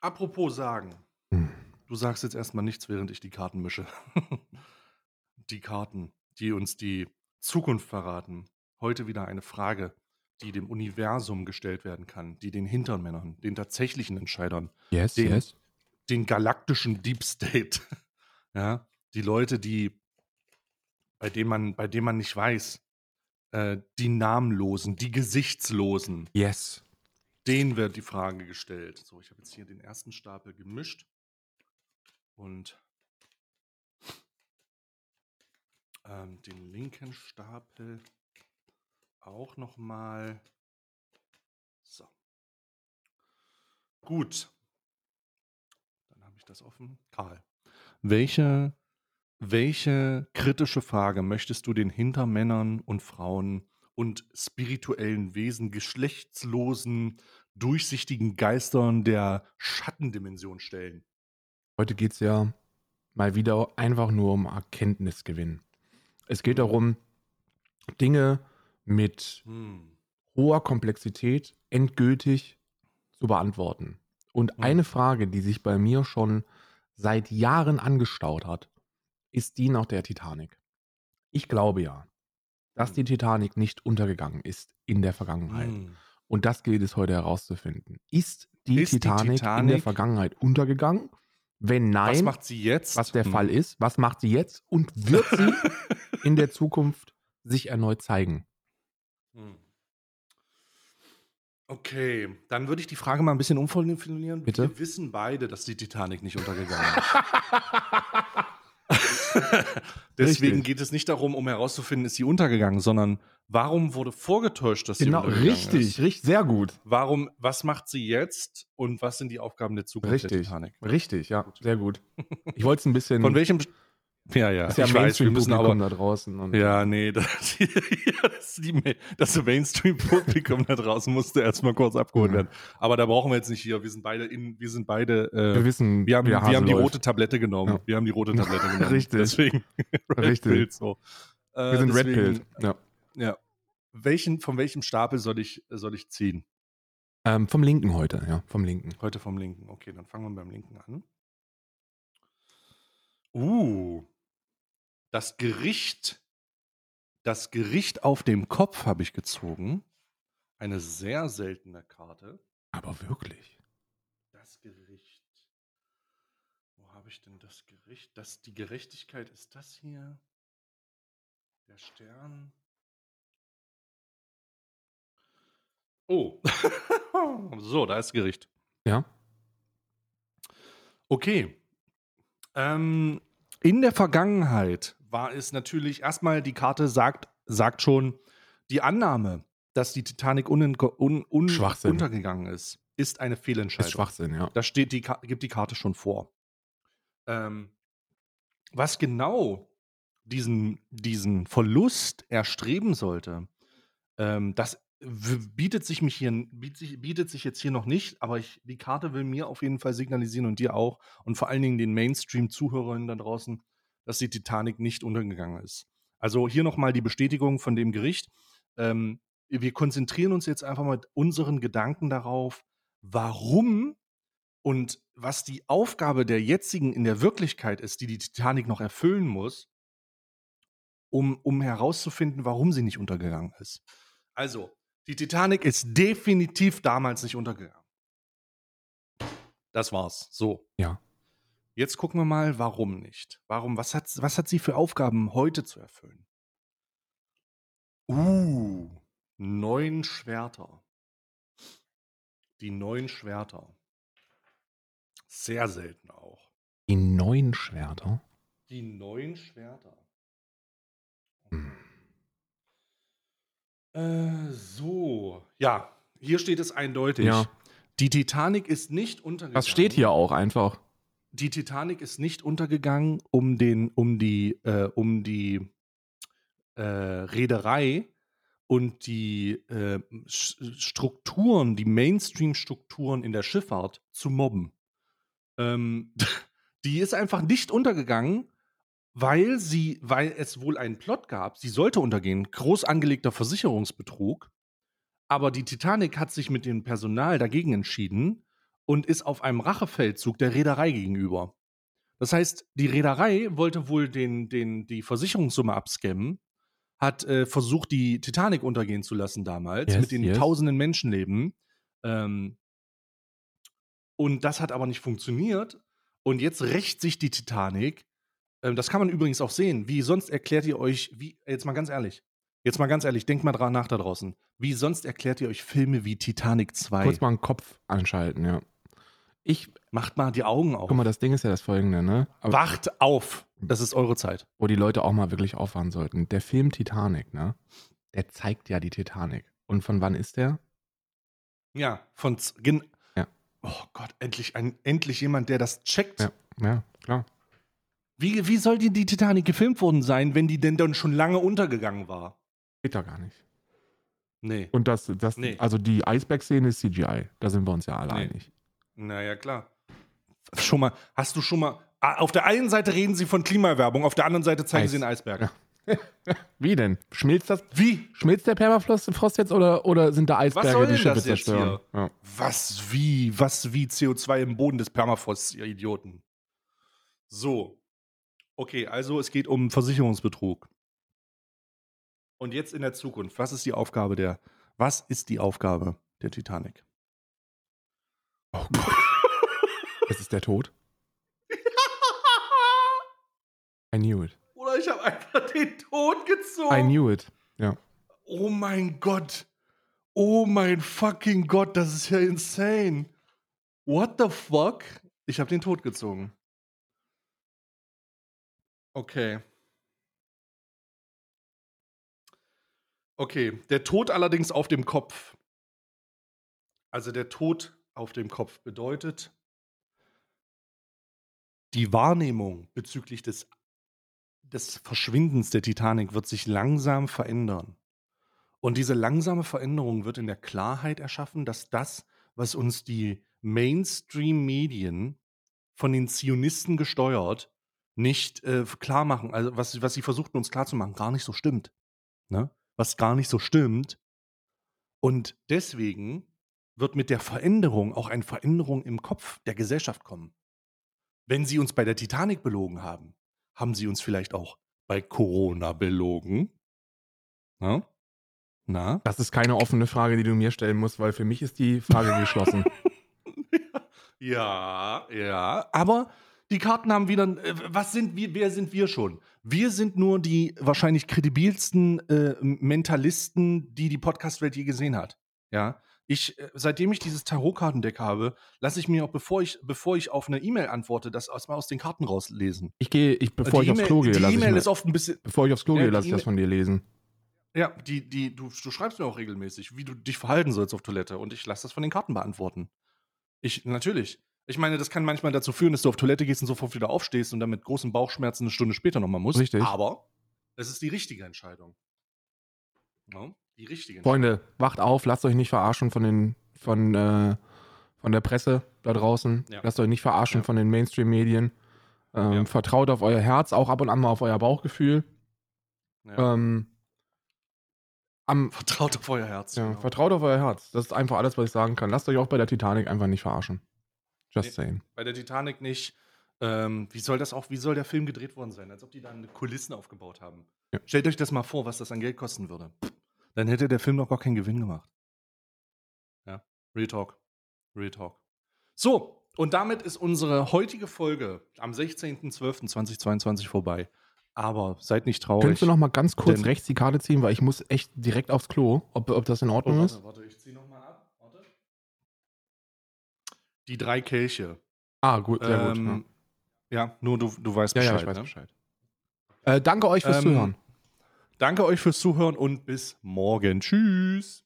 S1: Apropos sagen.
S2: Mm.
S1: Du sagst jetzt erstmal nichts, während ich die Karten mische. die Karten, die uns die Zukunft verraten. Heute wieder eine Frage, die dem Universum gestellt werden kann, die den Hintermännern, den tatsächlichen Entscheidern,
S2: Yes,
S1: Den-
S2: yes.
S1: den galaktischen Deep State, ja, die Leute, die, bei denen man, bei denen man nicht weiß, äh, die Namenlosen, die Gesichtslosen,
S2: Yes.
S1: denen wird die Frage gestellt. So, ich habe jetzt hier den ersten Stapel gemischt und ähm, den linken Stapel auch noch mal. So. Gut. Dann habe ich das offen. Karl, welche, welche kritische Frage möchtest du den Hintermännern und Frauen und spirituellen Wesen, geschlechtslosen, durchsichtigen Geistern der Schattendimension stellen?
S2: Heute geht es ja mal wieder einfach nur um Erkenntnisgewinn. Es geht darum, Dinge mit
S1: Hm.
S2: hoher Komplexität endgültig zu beantworten. Und
S1: Hm.
S2: eine Frage, die sich bei mir schon seit Jahren angestaut hat, ist die nach der Titanic. Ich glaube ja, dass
S1: Hm.
S2: die Titanic nicht untergegangen ist in der Vergangenheit.
S1: Hm.
S2: Und das gilt es heute herauszufinden. Ist die,
S1: Ist die
S2: Titanic, in der
S1: Titanic-
S2: Vergangenheit untergegangen? Wenn nein,
S1: Was macht sie jetzt?
S2: was der
S1: Hm.
S2: Fall ist, was macht sie jetzt und wird sie in der Zukunft sich erneut zeigen?
S1: Hm. Okay, dann würde ich die Frage mal ein bisschen umformulieren.
S2: Bitte?
S1: Wir wissen beide, dass die Titanic nicht untergegangen ist. Deswegen
S2: Richtig.
S1: geht es nicht darum, um herauszufinden, ist sie untergegangen, sondern warum wurde vorgetäuscht, dass sie
S2: Genau,
S1: untergegangen
S2: richtig,
S1: ist?
S2: richtig, sehr gut.
S1: Warum, was macht sie jetzt und was sind die Aufgaben der Zukunft der
S2: Richtig,
S1: Titanic?
S2: richtig, ja, sehr gut. Ich wollte es ein bisschen.
S1: Von welchem? Ja, ja,
S2: ist ja
S1: ich weiß, wir müssen aber
S2: Mainstream-Publikum da draußen. Und
S1: Ja, nee, das, ja, das, die, das Mainstream-Publikum da draußen musste erstmal kurz abgeholt werden. Aber da brauchen wir jetzt nicht hier. Wir sind beide in, wir sind beide,
S2: Wir
S1: äh,
S2: wissen,
S1: wir haben, wir haben die rote Tablette genommen.
S2: Ja.
S1: Wir haben die rote Tablette genommen.
S2: Richtig.
S1: Deswegen, Red
S2: Richtig.
S1: Pill, so. Äh,
S2: Wir sind
S1: deswegen,
S2: Redpilled. Ja.
S1: Ja. Welchen, von welchem Stapel soll ich, soll ich ziehen?
S2: Ähm, vom linken heute, ja, vom linken.
S1: Heute vom linken. Okay, dann fangen wir beim linken an. Uh. Das Gericht. Das Gericht auf dem Kopf habe ich gezogen. Eine sehr seltene Karte.
S2: Aber wirklich.
S1: Das Gericht. Wo habe ich denn das Gericht? Das, die Gerechtigkeit ist das hier. Der Stern. Oh. so, da ist Gericht.
S2: Ja.
S1: Okay. Ähm, in der Vergangenheit war es natürlich erstmal, die Karte sagt, sagt schon, die Annahme, dass die Titanic un, un, untergegangen ist, ist eine
S2: Ist
S1: Fehlentscheidung.
S2: Schwachsinn, ja.
S1: Da steht die, gibt die Karte schon vor. Ähm, was genau diesen, diesen Verlust erstreben sollte, ähm, das bietet sich, mich hier, bietet, sich, bietet sich jetzt hier noch nicht, aber ich, die Karte will mir auf jeden Fall signalisieren und dir auch und vor allen Dingen den Mainstream-Zuhörern da draußen, dass die Titanic nicht untergegangen ist. Also hier nochmal die Bestätigung von dem Gericht. Ähm, wir konzentrieren uns jetzt einfach mal mit unseren Gedanken darauf, warum und was die Aufgabe der jetzigen in der Wirklichkeit ist, die die Titanic noch erfüllen muss, um, um herauszufinden, warum sie nicht untergegangen ist. Also, die Titanic ist definitiv damals nicht untergegangen. Das war's. So.
S2: Ja.
S1: Jetzt gucken wir mal, warum nicht. Warum, was hat, was hat sie für Aufgaben heute zu erfüllen? Uh, neun Schwerter. Die neun Schwerter. Sehr selten auch.
S2: Die neuen Schwerter.
S1: Die neun Schwerter.
S2: Hm.
S1: Äh, so. Ja, hier steht es eindeutig.
S2: Ja.
S1: Die Titanic ist nicht untergegangen.
S2: Das steht hier auch einfach.
S1: Die Titanic ist nicht untergegangen, um den, um die, äh, um die äh, Reederei und die äh, Strukturen, die Mainstream-Strukturen in der Schifffahrt zu mobben. Ähm, die ist einfach nicht untergegangen, weil sie, weil es wohl einen Plot gab, sie sollte untergehen, groß angelegter Versicherungsbetrug. Aber die Titanic hat sich mit dem Personal dagegen entschieden und ist auf einem Rachefeldzug der Reederei gegenüber. Das heißt, die Reederei wollte wohl den, den, die Versicherungssumme abscammen, hat äh, versucht, die Titanic untergehen zu lassen damals,
S2: Yes,
S1: mit den
S2: yes.
S1: tausenden Menschenleben. Ähm, und das hat aber nicht funktioniert. Und jetzt rächt sich die Titanic. Ähm, das kann man übrigens auch sehen. Wie sonst erklärt ihr euch, wie, jetzt mal ganz ehrlich, jetzt mal ganz ehrlich, denkt mal dran nach da draußen. Wie sonst erklärt ihr euch Filme wie Titanic 2?
S2: Kurz mal einen Kopf anschalten, ja. Ich,
S1: Macht mal die Augen auf.
S2: guck mal, das Ding ist ja das folgende, ne? Aber,
S1: Wacht auf. Das ist eure Zeit.
S2: wo die Leute auch mal wirklich aufwachen sollten. Der Film Titanic, ne? Der zeigt ja die Titanic. Und von wann ist der?
S1: Ja, von.
S2: Ja.
S1: Oh Gott, endlich, ein, endlich jemand, der das checkt.
S2: Ja, ja, klar.
S1: Wie, wie soll die, die Titanic gefilmt worden sein, wenn die denn dann schon lange untergegangen war?
S2: Geht da gar nicht.
S1: Nee.
S2: Und das, das,
S1: Nee.
S2: also die Eisberg-Szene ist CGI. Da sind wir uns ja alle
S1: Nee.
S2: einig.
S1: Naja, klar. Schon mal, hast du schon mal. Ah, Auf der einen Seite reden sie von Klimaerwerbung, auf der anderen Seite zeigen
S2: Eis.
S1: sie einen Eisberg.
S2: Ja. Wie denn? Schmilzt das?
S1: Wie?
S2: Schmilzt der Permafrost Frost jetzt oder, oder sind da Eisberge,
S1: soll
S2: die
S1: denn
S2: Schiffe
S1: das jetzt
S2: zerstören? Ja.
S1: Was wie? Was wie CO2 im Boden des Permafrosts, ihr Idioten? So. Okay, also es geht um Versicherungsbetrug. Und jetzt in der Zukunft, was ist die Aufgabe der, was ist die Aufgabe der Titanic?
S2: Oh Gott. Es ist der Tod. I knew it.
S1: Oder ich habe einfach den Tod gezogen.
S2: I knew it. Ja.
S1: Oh mein Gott. Oh mein fucking Gott, das ist ja insane. What the fuck? Ich habe den Tod gezogen. Okay. Okay, der Tod allerdings auf dem Kopf. Also der Tod auf dem Kopf bedeutet, die Wahrnehmung bezüglich des, des Verschwindens der Titanic wird sich langsam verändern. Und diese langsame Veränderung wird in der Klarheit erschaffen, dass das, was uns die Mainstream-Medien von den Zionisten gesteuert, nicht äh, klar machen, also was, was sie versuchten uns klarzumachen, gar nicht so stimmt. Ne? Was gar nicht so stimmt. Und deswegen wird mit der Veränderung auch eine Veränderung im Kopf der Gesellschaft kommen. Wenn sie uns bei der Titanic belogen haben, haben sie uns vielleicht auch bei Corona belogen. Na? Na?
S2: Das ist keine offene Frage, die du mir stellen musst, weil für mich ist die Frage geschlossen.
S1: Ja, ja. Aber die Karten haben wieder. äh, Was sind wir? Wer sind wir schon? Wir sind nur die wahrscheinlich kredibilsten äh, Mentalisten, die die Podcast-Welt je gesehen hat. Ja. Ich, äh, seitdem ich dieses Tarotkartendeck habe, lasse ich mir auch, bevor ich, bevor ich auf eine E-Mail antworte, das erstmal aus den Karten rauslesen.
S2: Ich gehe, ich, bevor
S1: die
S2: ich aufs
S1: E-Mail-
S2: Klo gehe, lasse ich,
S1: E-Mail
S2: mir-
S1: ist oft ein bisschen.
S2: bevor ich aufs Klo
S1: Ja,
S2: gehe, lasse ich das von dir lesen.
S1: Ja, die, die, du, du schreibst mir auch regelmäßig, wie du dich verhalten sollst auf Toilette und ich lasse das von den Karten beantworten. Ich, natürlich. Ich meine, das kann manchmal dazu führen, dass du auf Toilette gehst und sofort wieder aufstehst und dann mit großen Bauchschmerzen eine Stunde später nochmal musst.
S2: Richtig.
S1: Aber es ist die richtige Entscheidung. Ja, die richtige Entscheidung.
S2: Freunde, wacht auf, lasst euch nicht verarschen von den, von, äh, von der Presse da draußen.
S1: Ja.
S2: Lasst euch nicht verarschen
S1: Ja.
S2: von den Mainstream-Medien. Ähm,
S1: Ja.
S2: Vertraut auf euer Herz, auch ab und an mal auf euer Bauchgefühl. Ähm, am,
S1: Vertraut auf euer Herz. genau.
S2: Vertraut auf euer Herz. Das ist einfach alles, was ich sagen kann. Lasst euch auch bei der Titanic einfach nicht verarschen. Just
S1: Nee.
S2: saying.
S1: Bei der Titanic nicht. Ähm, wie soll das auch, wie soll der Film gedreht worden sein? Als ob die dann Kulissen aufgebaut haben.
S2: Ja.
S1: Stellt euch das mal vor, was das an Geld kosten würde. Dann hätte der Film noch gar keinen Gewinn gemacht. Ja, Real Talk. Real Talk. So, und damit ist unsere heutige Folge am 16.12.2022 vorbei. Aber seid nicht traurig.
S2: Könntest du noch mal ganz kurz
S1: Denn-
S2: rechts die Karte ziehen, weil ich muss echt direkt aufs Klo, ob, ob das in
S1: Oh,
S2: Ordnung ist?
S1: warte, warte, ich zieh noch mal ab. Warte. Die drei Kelche.
S2: Ah, gut, sehr gut.
S1: Ähm, ja. nur du, du weißt
S2: Ja, ja,
S1: Bescheid.
S2: ich weiß
S1: ne?
S2: Bescheid. Äh, danke euch fürs
S1: Ähm,
S2: Zuhören.
S1: Danke euch fürs Zuhören und bis morgen. Tschüss.